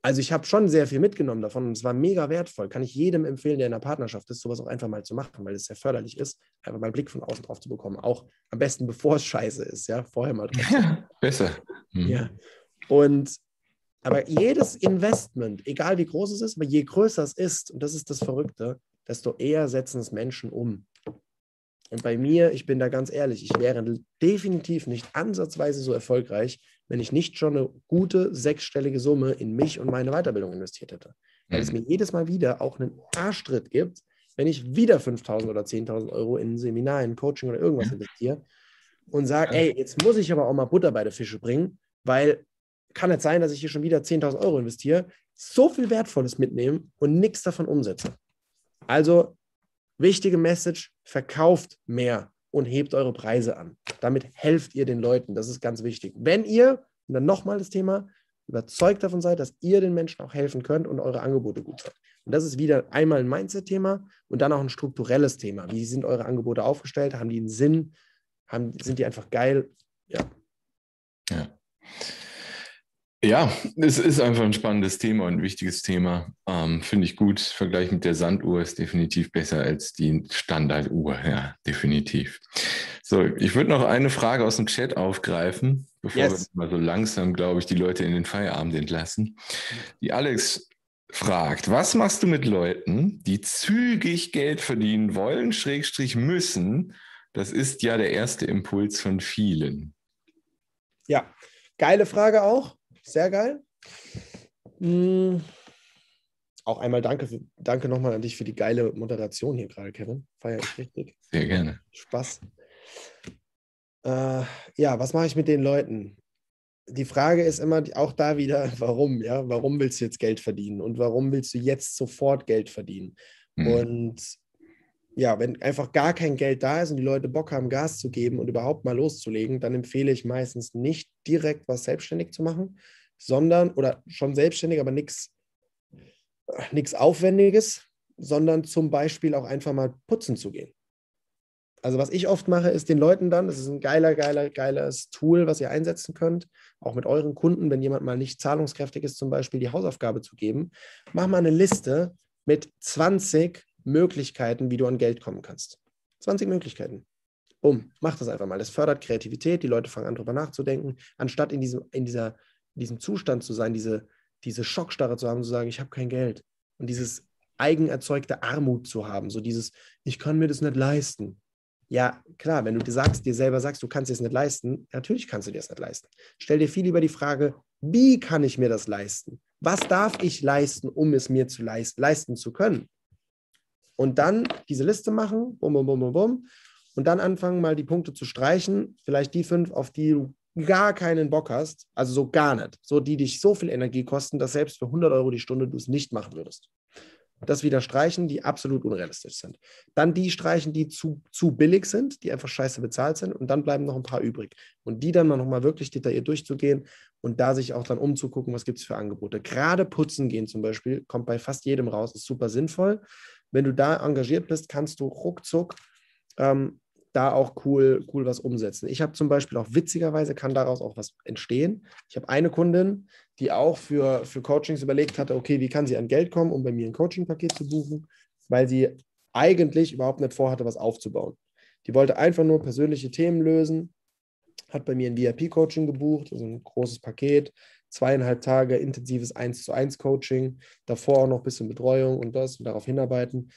Also ich habe schon sehr viel mitgenommen davon und es war mega wertvoll. Kann ich jedem empfehlen, der in einer Partnerschaft ist, sowas auch einfach mal zu machen, weil es sehr förderlich ist, einfach mal einen Blick von außen drauf zu bekommen. Auch am besten, bevor es scheiße ist, ja, vorher mal drauf. Ja, besser. Mhm. Ja. Und aber jedes Investment, egal wie groß es ist, aber je größer es ist, und das ist das Verrückte, desto eher setzen es Menschen um. Und bei mir, ich bin da ganz ehrlich, ich wäre definitiv nicht ansatzweise so erfolgreich, wenn ich nicht schon eine gute sechsstellige Summe in mich und meine Weiterbildung investiert hätte. Weil es mhm. mir jedes Mal wieder auch einen Arschtritt gibt, wenn ich wieder 5.000 oder 10.000 Euro in ein Seminar, in Coaching oder irgendwas investiere und sage, ey, jetzt muss ich aber auch mal Butter bei der Fische bringen, weil kann nicht sein, dass ich hier schon wieder 10.000 Euro investiere, so viel Wertvolles mitnehmen und nichts davon umsetze. Also Wichtige Message, verkauft mehr und hebt eure Preise an. Damit helft ihr den Leuten. Das ist ganz wichtig. Wenn ihr, und dann nochmal das Thema, überzeugt davon seid, dass ihr den Menschen auch helfen könnt und eure Angebote gut seid. Und das ist wieder einmal ein Mindset-Thema und dann auch ein strukturelles Thema. Wie sind eure Angebote aufgestellt? Haben die einen Sinn? Haben, sind die einfach geil? Ja. Ja. Ja, es ist einfach ein spannendes Thema und ein wichtiges Thema. Ähm, Finde ich gut. Vergleich mit der Sanduhr ist definitiv besser als die Standarduhr. Ja, definitiv. So, ich würde noch eine Frage aus dem Chat aufgreifen, bevor yes. wir mal so langsam, glaube ich, die Leute in den Feierabend entlassen. Die Alex fragt, was machst du mit Leuten, die zügig Geld verdienen wollen, Schrägstrich müssen? Das ist ja der erste Impuls von vielen. Ja, geile Frage auch. Sehr geil. Mhm. Auch einmal danke, für, danke nochmal an dich für die geile Moderation hier gerade, Kevin. Feier ich richtig. Sehr gerne. Spaß. Äh, ja, was mache ich mit den Leuten? Die Frage ist immer auch da wieder, warum? Ja, warum willst du jetzt Geld verdienen und warum willst du jetzt sofort Geld verdienen? Mhm. Und ja, wenn einfach gar kein Geld da ist und die Leute Bock haben, Gas zu geben und überhaupt mal loszulegen, dann empfehle ich meistens nicht direkt was selbstständig zu machen, sondern, oder schon selbstständig, aber nichts Aufwendiges, sondern zum Beispiel auch einfach mal putzen zu gehen. Also was ich oft mache, ist den Leuten dann, das ist ein geiler, geiler, geiles Tool, was ihr einsetzen könnt, auch mit euren Kunden, wenn jemand mal nicht zahlungskräftig ist, zum Beispiel die Hausaufgabe zu geben, mach mal eine Liste mit 20 Möglichkeiten, wie du an Geld kommen kannst. 20 Möglichkeiten. Bumm, mach das einfach mal. Das fördert Kreativität, die Leute fangen an, darüber nachzudenken, anstatt in diesem, in dieser in diesem Zustand zu sein, diese, diese Schockstarre zu haben, zu sagen, ich habe kein Geld. Und dieses eigenerzeugte Armut zu haben, so dieses, ich kann mir das nicht leisten. Ja, klar, wenn du dir sagst, dir selber sagst, du kannst es nicht leisten, natürlich kannst du dir das nicht leisten. Stell dir viel lieber die Frage, wie kann ich mir das leisten? Was darf ich leisten, um es mir zu leisten, leisten zu können? Und dann diese Liste machen, bum, bum, bum, bum, bum, und dann anfangen, mal die Punkte zu streichen, vielleicht die fünf, auf die du gar keinen Bock hast, also so gar nicht, so die dich so viel Energie kosten, dass selbst für 100 Euro die Stunde du es nicht machen würdest. Das wieder streichen, die absolut unrealistisch sind. Dann die streichen, die zu, zu billig sind, die einfach scheiße bezahlt sind und dann bleiben noch ein paar übrig. Und die dann mal nochmal wirklich detailliert durchzugehen und da sich auch dann umzugucken, was gibt es für Angebote. Gerade putzen gehen zum Beispiel, kommt bei fast jedem raus, ist super sinnvoll. Wenn du da engagiert bist, kannst du ruckzuck ähm, da auch cool, cool was umsetzen. Ich habe zum Beispiel auch witzigerweise kann daraus auch was entstehen. Ich habe eine Kundin, die auch für, für Coachings überlegt hatte, okay, wie kann sie an Geld kommen, um bei mir ein Coaching-Paket zu buchen, weil sie eigentlich überhaupt nicht vorhatte, was aufzubauen. Die wollte einfach nur persönliche Themen lösen, hat bei mir ein VIP-Coaching gebucht, also ein großes Paket, zweieinhalb Tage intensives 1 zu 1 Coaching, davor auch noch ein bisschen Betreuung und das und darauf hinarbeiten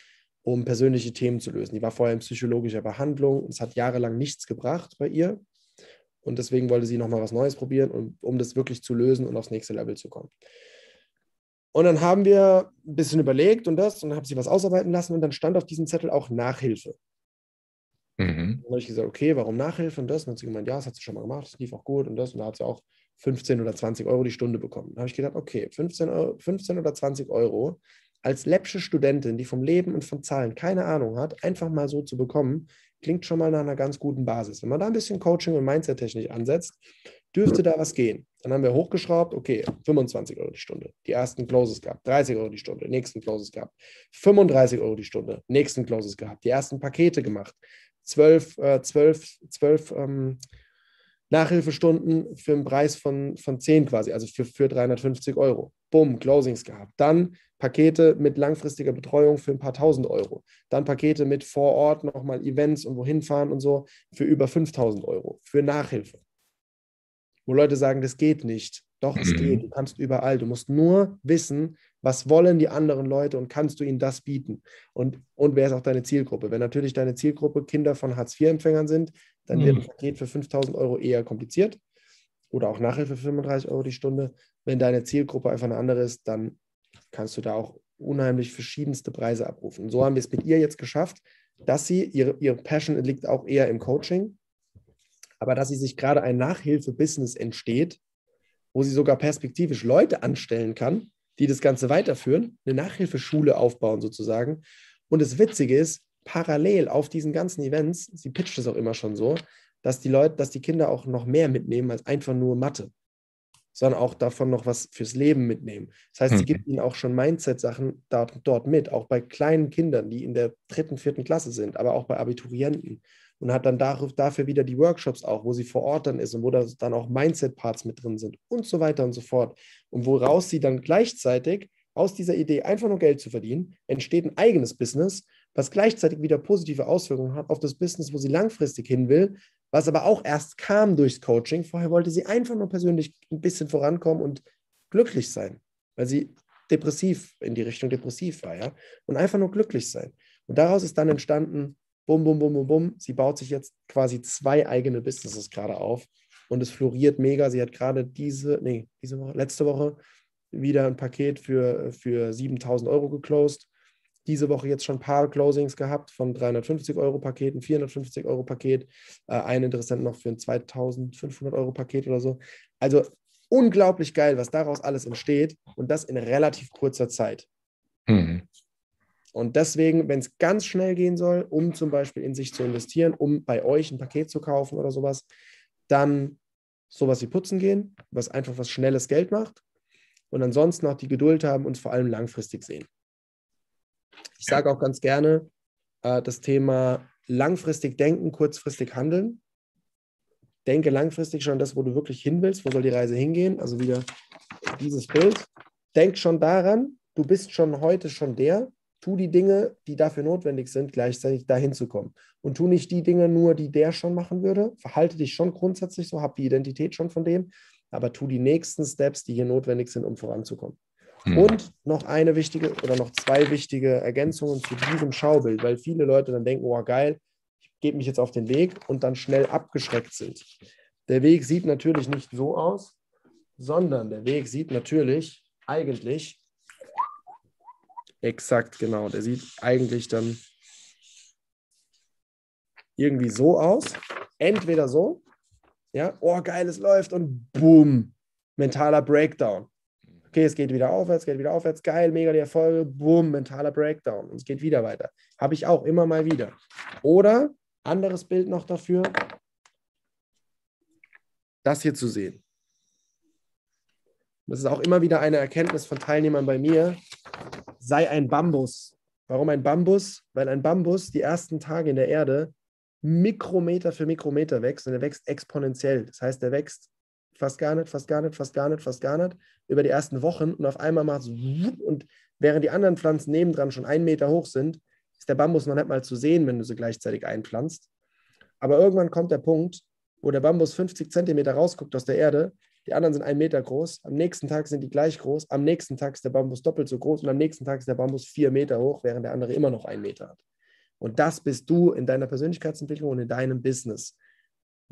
um persönliche Themen zu lösen. Die war vorher in psychologischer Behandlung. Es hat jahrelang nichts gebracht bei ihr. Und deswegen wollte sie nochmal was Neues probieren, um, um das wirklich zu lösen und aufs nächste Level zu kommen. Und dann haben wir ein bisschen überlegt und das und habe sie was ausarbeiten lassen und dann stand auf diesem Zettel auch Nachhilfe. Mhm. Dann habe ich gesagt, okay, warum Nachhilfe und das? Und dann hat sie gemeint, ja, das hat sie schon mal gemacht, das lief auch gut und das. Und da hat sie auch 15 oder 20 Euro die Stunde bekommen. Dann habe ich gedacht, okay, 15, Euro, 15 oder 20 Euro als läppsche Studentin, die vom Leben und von Zahlen keine Ahnung hat, einfach mal so zu bekommen, klingt schon mal nach einer ganz guten Basis. Wenn man da ein bisschen Coaching und Mindset-technisch ansetzt, dürfte da was gehen. Dann haben wir hochgeschraubt, okay, 25 Euro die Stunde, die ersten Closes gehabt, 30 Euro die Stunde, nächsten Closes gehabt, 35 Euro die Stunde, nächsten Closes gehabt, die ersten Pakete gemacht, 12, äh, 12, 12 ähm, Nachhilfestunden für einen Preis von, von 10 quasi, also für, für 350 Euro. Bumm, Closings gehabt. Dann Pakete mit langfristiger Betreuung für ein paar tausend Euro. Dann Pakete mit vor Ort nochmal Events und wohin fahren und so für über 5000 Euro. Für Nachhilfe. Wo Leute sagen, das geht nicht. Doch, es mhm. geht. Du kannst überall. Du musst nur wissen, was wollen die anderen Leute und kannst du ihnen das bieten? Und, und wer ist auch deine Zielgruppe? Wenn natürlich deine Zielgruppe Kinder von Hartz-IV-Empfängern sind, dann mhm. wird ein Paket für 5000 Euro eher kompliziert oder auch Nachhilfe für 35 Euro die Stunde. Wenn deine Zielgruppe einfach eine andere ist, dann kannst du da auch unheimlich verschiedenste Preise abrufen. So haben wir es mit ihr jetzt geschafft, dass sie, ihre, ihre Passion liegt auch eher im Coaching, aber dass sie sich gerade ein Nachhilfe-Business entsteht, wo sie sogar perspektivisch Leute anstellen kann, die das Ganze weiterführen, eine Nachhilfeschule aufbauen sozusagen. Und das Witzige ist, parallel auf diesen ganzen Events, sie pitcht es auch immer schon so, dass die Leute, dass die Kinder auch noch mehr mitnehmen als einfach nur Mathe sondern auch davon noch was fürs Leben mitnehmen. Das heißt, sie gibt mhm. ihnen auch schon Mindset-Sachen dort, dort mit, auch bei kleinen Kindern, die in der dritten, vierten Klasse sind, aber auch bei Abiturienten. und hat dann dafür wieder die Workshops auch, wo sie vor Ort dann ist und wo dann auch Mindset-Parts mit drin sind und so weiter und so fort. Und woraus sie dann gleichzeitig aus dieser Idee einfach nur Geld zu verdienen, entsteht ein eigenes Business, was gleichzeitig wieder positive Auswirkungen hat auf das Business, wo sie langfristig hin will, was aber auch erst kam durchs Coaching. Vorher wollte sie einfach nur persönlich ein bisschen vorankommen und glücklich sein, weil sie depressiv in die Richtung depressiv war, ja, und einfach nur glücklich sein. Und daraus ist dann entstanden, bum, bum, bum, bum, bum. Sie baut sich jetzt quasi zwei eigene Businesses gerade auf und es floriert mega. Sie hat gerade diese, nee, diese Woche, letzte Woche wieder ein Paket für, für 7000 Euro geclosed. Diese Woche jetzt schon ein paar Closings gehabt von 350 Euro Paketen, 450 Euro Paket, äh, ein Interessent noch für ein 2500 Euro Paket oder so. Also unglaublich geil, was daraus alles entsteht und das in relativ kurzer Zeit. Mhm. Und deswegen, wenn es ganz schnell gehen soll, um zum Beispiel in sich zu investieren, um bei euch ein Paket zu kaufen oder sowas, dann sowas wie putzen gehen, was einfach was schnelles Geld macht und ansonsten auch die Geduld haben und vor allem langfristig sehen. Ich sage auch ganz gerne äh, das Thema langfristig denken, kurzfristig handeln. Denke langfristig schon das, wo du wirklich hin willst, wo soll die Reise hingehen. Also wieder dieses Bild. Denk schon daran, du bist schon heute schon der, tu die Dinge, die dafür notwendig sind, gleichzeitig dahin zu kommen. Und tu nicht die Dinge nur, die der schon machen würde. Verhalte dich schon grundsätzlich so, hab die Identität schon von dem, aber tu die nächsten Steps, die hier notwendig sind, um voranzukommen. Mhm. Und noch eine wichtige oder noch zwei wichtige Ergänzungen zu diesem Schaubild, weil viele Leute dann denken, oh geil, ich gebe mich jetzt auf den Weg und dann schnell abgeschreckt sind. Der Weg sieht natürlich nicht so aus, sondern der Weg sieht natürlich eigentlich Exakt, genau. Der sieht eigentlich dann irgendwie so aus. Entweder so, ja, oh geil, es läuft und boom, mentaler Breakdown. Okay, es geht wieder aufwärts, geht wieder aufwärts, geil, mega die Erfolge, boom, mentaler Breakdown und es geht wieder weiter. Habe ich auch immer mal wieder. Oder anderes Bild noch dafür, das hier zu sehen. Das ist auch immer wieder eine Erkenntnis von Teilnehmern bei mir sei ein Bambus. Warum ein Bambus? Weil ein Bambus die ersten Tage in der Erde Mikrometer für Mikrometer wächst und er wächst exponentiell. Das heißt, er wächst fast gar nicht, fast gar nicht, fast gar nicht, fast gar nicht über die ersten Wochen und auf einmal macht es und während die anderen Pflanzen nebendran schon einen Meter hoch sind, ist der Bambus noch nicht mal zu sehen, wenn du sie gleichzeitig einpflanzt. Aber irgendwann kommt der Punkt, wo der Bambus 50 Zentimeter rausguckt aus der Erde, die anderen sind einen Meter groß. Am nächsten Tag sind die gleich groß. Am nächsten Tag ist der Bambus doppelt so groß und am nächsten Tag ist der Bambus vier Meter hoch, während der andere immer noch einen Meter hat. Und das bist du in deiner Persönlichkeitsentwicklung und in deinem Business.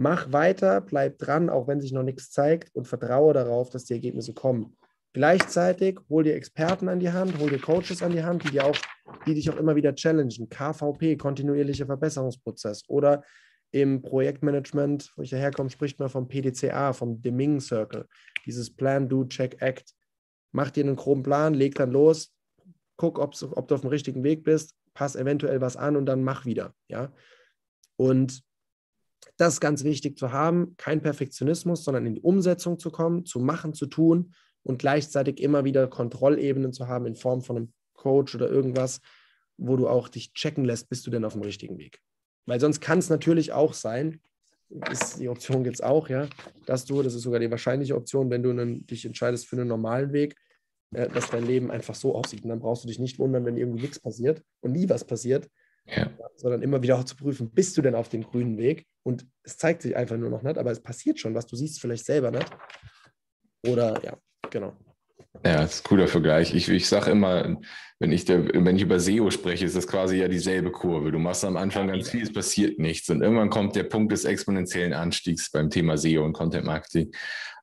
Mach weiter, bleib dran, auch wenn sich noch nichts zeigt und vertraue darauf, dass die Ergebnisse kommen. Gleichzeitig hol dir Experten an die Hand, hol dir Coaches an die Hand, die, dir auch, die dich auch immer wieder challengen. KVP, kontinuierlicher Verbesserungsprozess. Oder im Projektmanagement, wo ich herkomme, spricht man vom PDCA, vom Deming Circle. Dieses Plan, Do, Check, Act. Mach dir einen groben Plan, leg dann los, guck, ob du auf dem richtigen Weg bist, pass eventuell was an und dann mach wieder. Ja? Und das ist ganz wichtig zu haben, kein Perfektionismus, sondern in die Umsetzung zu kommen, zu machen, zu tun und gleichzeitig immer wieder Kontrollebenen zu haben in Form von einem Coach oder irgendwas, wo du auch dich checken lässt, bist du denn auf dem richtigen Weg. Weil sonst kann es natürlich auch sein, ist, die Option gibt es auch, ja, dass du, das ist sogar die wahrscheinliche Option, wenn du einen, dich entscheidest für einen normalen Weg, äh, dass dein Leben einfach so aussieht. Und dann brauchst du dich nicht wundern, wenn irgendwie nichts passiert und nie was passiert, ja. sondern immer wieder auch zu prüfen, bist du denn auf dem grünen Weg? Und es zeigt sich einfach nur noch nicht, aber es passiert schon was, du siehst vielleicht selber nicht. Oder ja, genau. Ja, das ist ein cooler Vergleich. Ich, ich sage immer, wenn ich, der, wenn ich über SEO spreche, ist das quasi ja dieselbe Kurve. Du machst am Anfang ganz viel, es passiert nichts. Und irgendwann kommt der Punkt des exponentiellen Anstiegs beim Thema SEO und Content Marketing.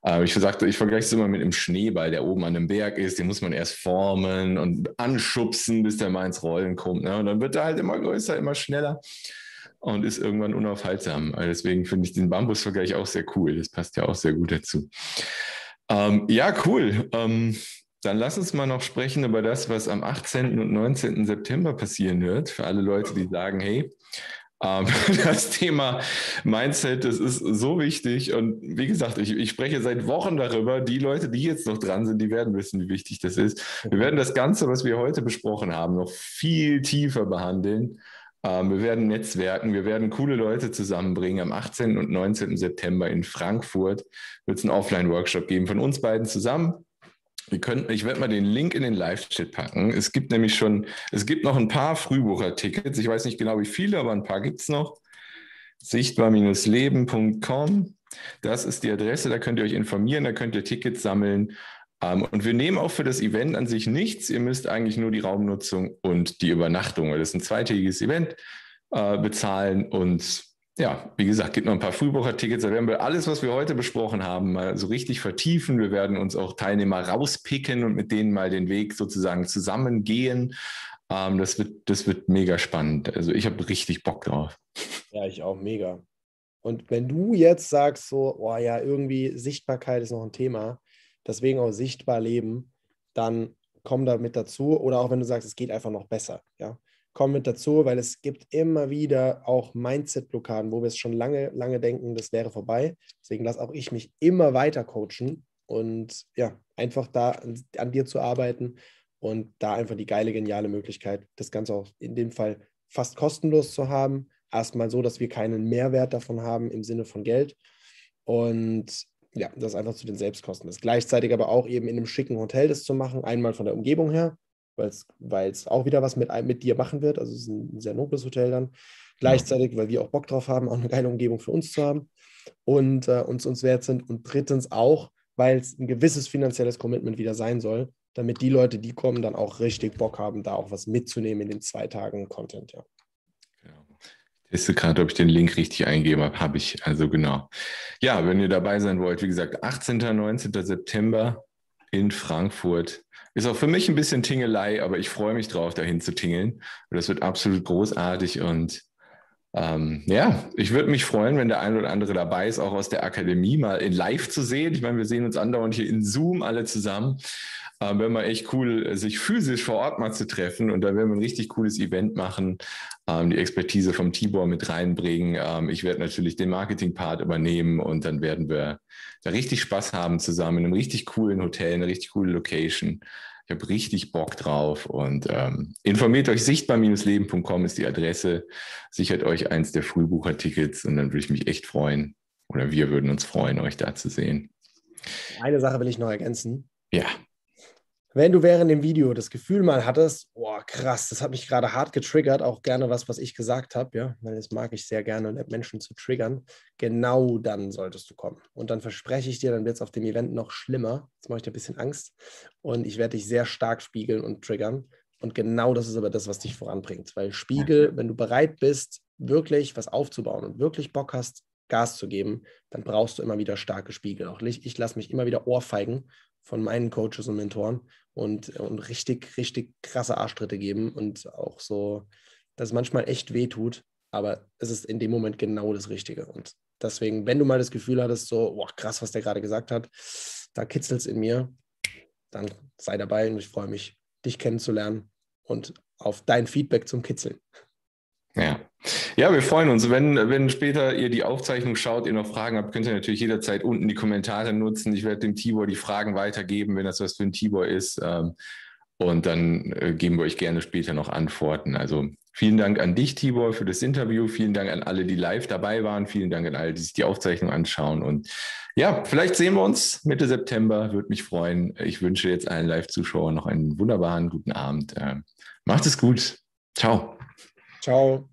Äh, ich, ich vergleiche es immer mit einem Schneeball, der oben an einem Berg ist. Den muss man erst formen und anschubsen, bis der mal ins Rollen kommt. Ne? Und dann wird er halt immer größer, immer schneller und ist irgendwann unaufhaltsam. Also deswegen finde ich den Bambus-Vergleich auch sehr cool. Das passt ja auch sehr gut dazu. Ähm, ja, cool. Ähm, dann lass uns mal noch sprechen über das, was am 18. und 19. September passieren wird. Für alle Leute, die sagen, hey, ähm, das Thema Mindset, das ist so wichtig. Und wie gesagt, ich, ich, spreche seit Wochen darüber. Die Leute, die jetzt noch dran sind, die werden wissen, wie wichtig das ist. Wir werden das Ganze, was wir heute besprochen haben, noch viel tiefer behandeln wir werden netzwerken, wir werden coole Leute zusammenbringen. Am 18. und 19. September in Frankfurt wird es einen Offline-Workshop geben von uns beiden zusammen. Wir können, ich werde mal den Link in den Live-Chat packen. Es gibt nämlich schon, es gibt noch ein paar Frühbucher-Tickets. Ich weiß nicht genau wie viele, aber ein paar gibt es noch. Sichtbar-leben.com. Das ist die Adresse, da könnt ihr euch informieren, da könnt ihr Tickets sammeln. Ähm, und wir nehmen auch für das Event an sich nichts. Ihr müsst eigentlich nur die Raumnutzung und die Übernachtung, weil das ist ein zweitägiges Event, äh, bezahlen. Und ja, wie gesagt, gibt noch ein paar Frühbuchertickets. Da werden wir alles, was wir heute besprochen haben, mal so richtig vertiefen. Wir werden uns auch Teilnehmer rauspicken und mit denen mal den Weg sozusagen zusammengehen. Ähm, das, wird, das wird mega spannend. Also ich habe richtig Bock drauf. Ja, ich auch mega. Und wenn du jetzt sagst, so, oh ja, irgendwie Sichtbarkeit ist noch ein Thema, deswegen auch sichtbar leben, dann komm da mit dazu. Oder auch wenn du sagst, es geht einfach noch besser, ja, komm mit dazu, weil es gibt immer wieder auch Mindset-Blockaden, wo wir es schon lange, lange denken, das wäre vorbei. Deswegen lasse auch ich mich immer weiter coachen und ja, einfach da an, an dir zu arbeiten und da einfach die geile, geniale Möglichkeit, das Ganze auch in dem Fall fast kostenlos zu haben. Erstmal so, dass wir keinen Mehrwert davon haben im Sinne von Geld. Und ja, das einfach zu den Selbstkosten ist. Gleichzeitig aber auch eben in einem schicken Hotel das zu machen, einmal von der Umgebung her, weil es auch wieder was mit, mit dir machen wird. Also es ist ein sehr nobles Hotel dann. Gleichzeitig, weil wir auch Bock drauf haben, auch eine geile Umgebung für uns zu haben und äh, uns uns wert sind. Und drittens auch, weil es ein gewisses finanzielles Commitment wieder sein soll, damit die Leute, die kommen, dann auch richtig Bock haben, da auch was mitzunehmen in den zwei Tagen Content, ja. Teste gerade, ob ich den Link richtig eingegeben habe. Habe ich, also genau. Ja, wenn ihr dabei sein wollt, wie gesagt, 18. 19. September in Frankfurt. Ist auch für mich ein bisschen Tingelei, aber ich freue mich drauf, dahin zu tingeln. Das wird absolut großartig und ähm, ja, ich würde mich freuen, wenn der ein oder andere dabei ist, auch aus der Akademie mal in Live zu sehen. Ich meine, wir sehen uns andauernd hier in Zoom alle zusammen. Ähm, wäre mal echt cool, sich physisch vor Ort mal zu treffen und da werden wir ein richtig cooles Event machen, ähm, die Expertise vom Tibor mit reinbringen. Ähm, ich werde natürlich den Marketing-Part übernehmen und dann werden wir da richtig Spaß haben zusammen in einem richtig coolen Hotel, eine richtig coole Location. Ich habe richtig Bock drauf und ähm, informiert euch, sichtbar-leben.com ist die Adresse. Sichert euch eins der Frühbuchertickets und dann würde ich mich echt freuen oder wir würden uns freuen, euch da zu sehen. Eine Sache will ich noch ergänzen. Ja. Wenn du während dem Video das Gefühl mal hattest, boah, krass, das hat mich gerade hart getriggert, auch gerne was, was ich gesagt habe, ja, weil das mag ich sehr gerne, Menschen zu triggern, genau dann solltest du kommen. Und dann verspreche ich dir, dann wird es auf dem Event noch schlimmer. Jetzt mache ich dir ein bisschen Angst und ich werde dich sehr stark spiegeln und triggern. Und genau das ist aber das, was dich voranbringt. Weil Spiegel, wenn du bereit bist, wirklich was aufzubauen und wirklich Bock hast, Gas zu geben, dann brauchst du immer wieder starke Spiegel. Auch ich, ich lasse mich immer wieder ohrfeigen von meinen Coaches und Mentoren und, und richtig, richtig krasse Arschtritte geben und auch so, dass es manchmal echt weh tut, aber es ist in dem Moment genau das Richtige. Und deswegen, wenn du mal das Gefühl hattest, so, boah, krass, was der gerade gesagt hat, da kitzelt es in mir, dann sei dabei und ich freue mich, dich kennenzulernen und auf dein Feedback zum Kitzeln. Ja. Ja, wir freuen uns. Wenn, wenn später ihr die Aufzeichnung schaut, ihr noch Fragen habt, könnt ihr natürlich jederzeit unten die Kommentare nutzen. Ich werde dem Tibor die Fragen weitergeben, wenn das was für ein Tibor ist. Ähm, und dann äh, geben wir euch gerne später noch Antworten. Also vielen Dank an dich, Tibor, für das Interview. Vielen Dank an alle, die live dabei waren. Vielen Dank an alle, die sich die Aufzeichnung anschauen. Und ja, vielleicht sehen wir uns Mitte September. Würde mich freuen. Ich wünsche jetzt allen Live-Zuschauern noch einen wunderbaren guten Abend. Ähm, macht es gut. Ciao. Ciao.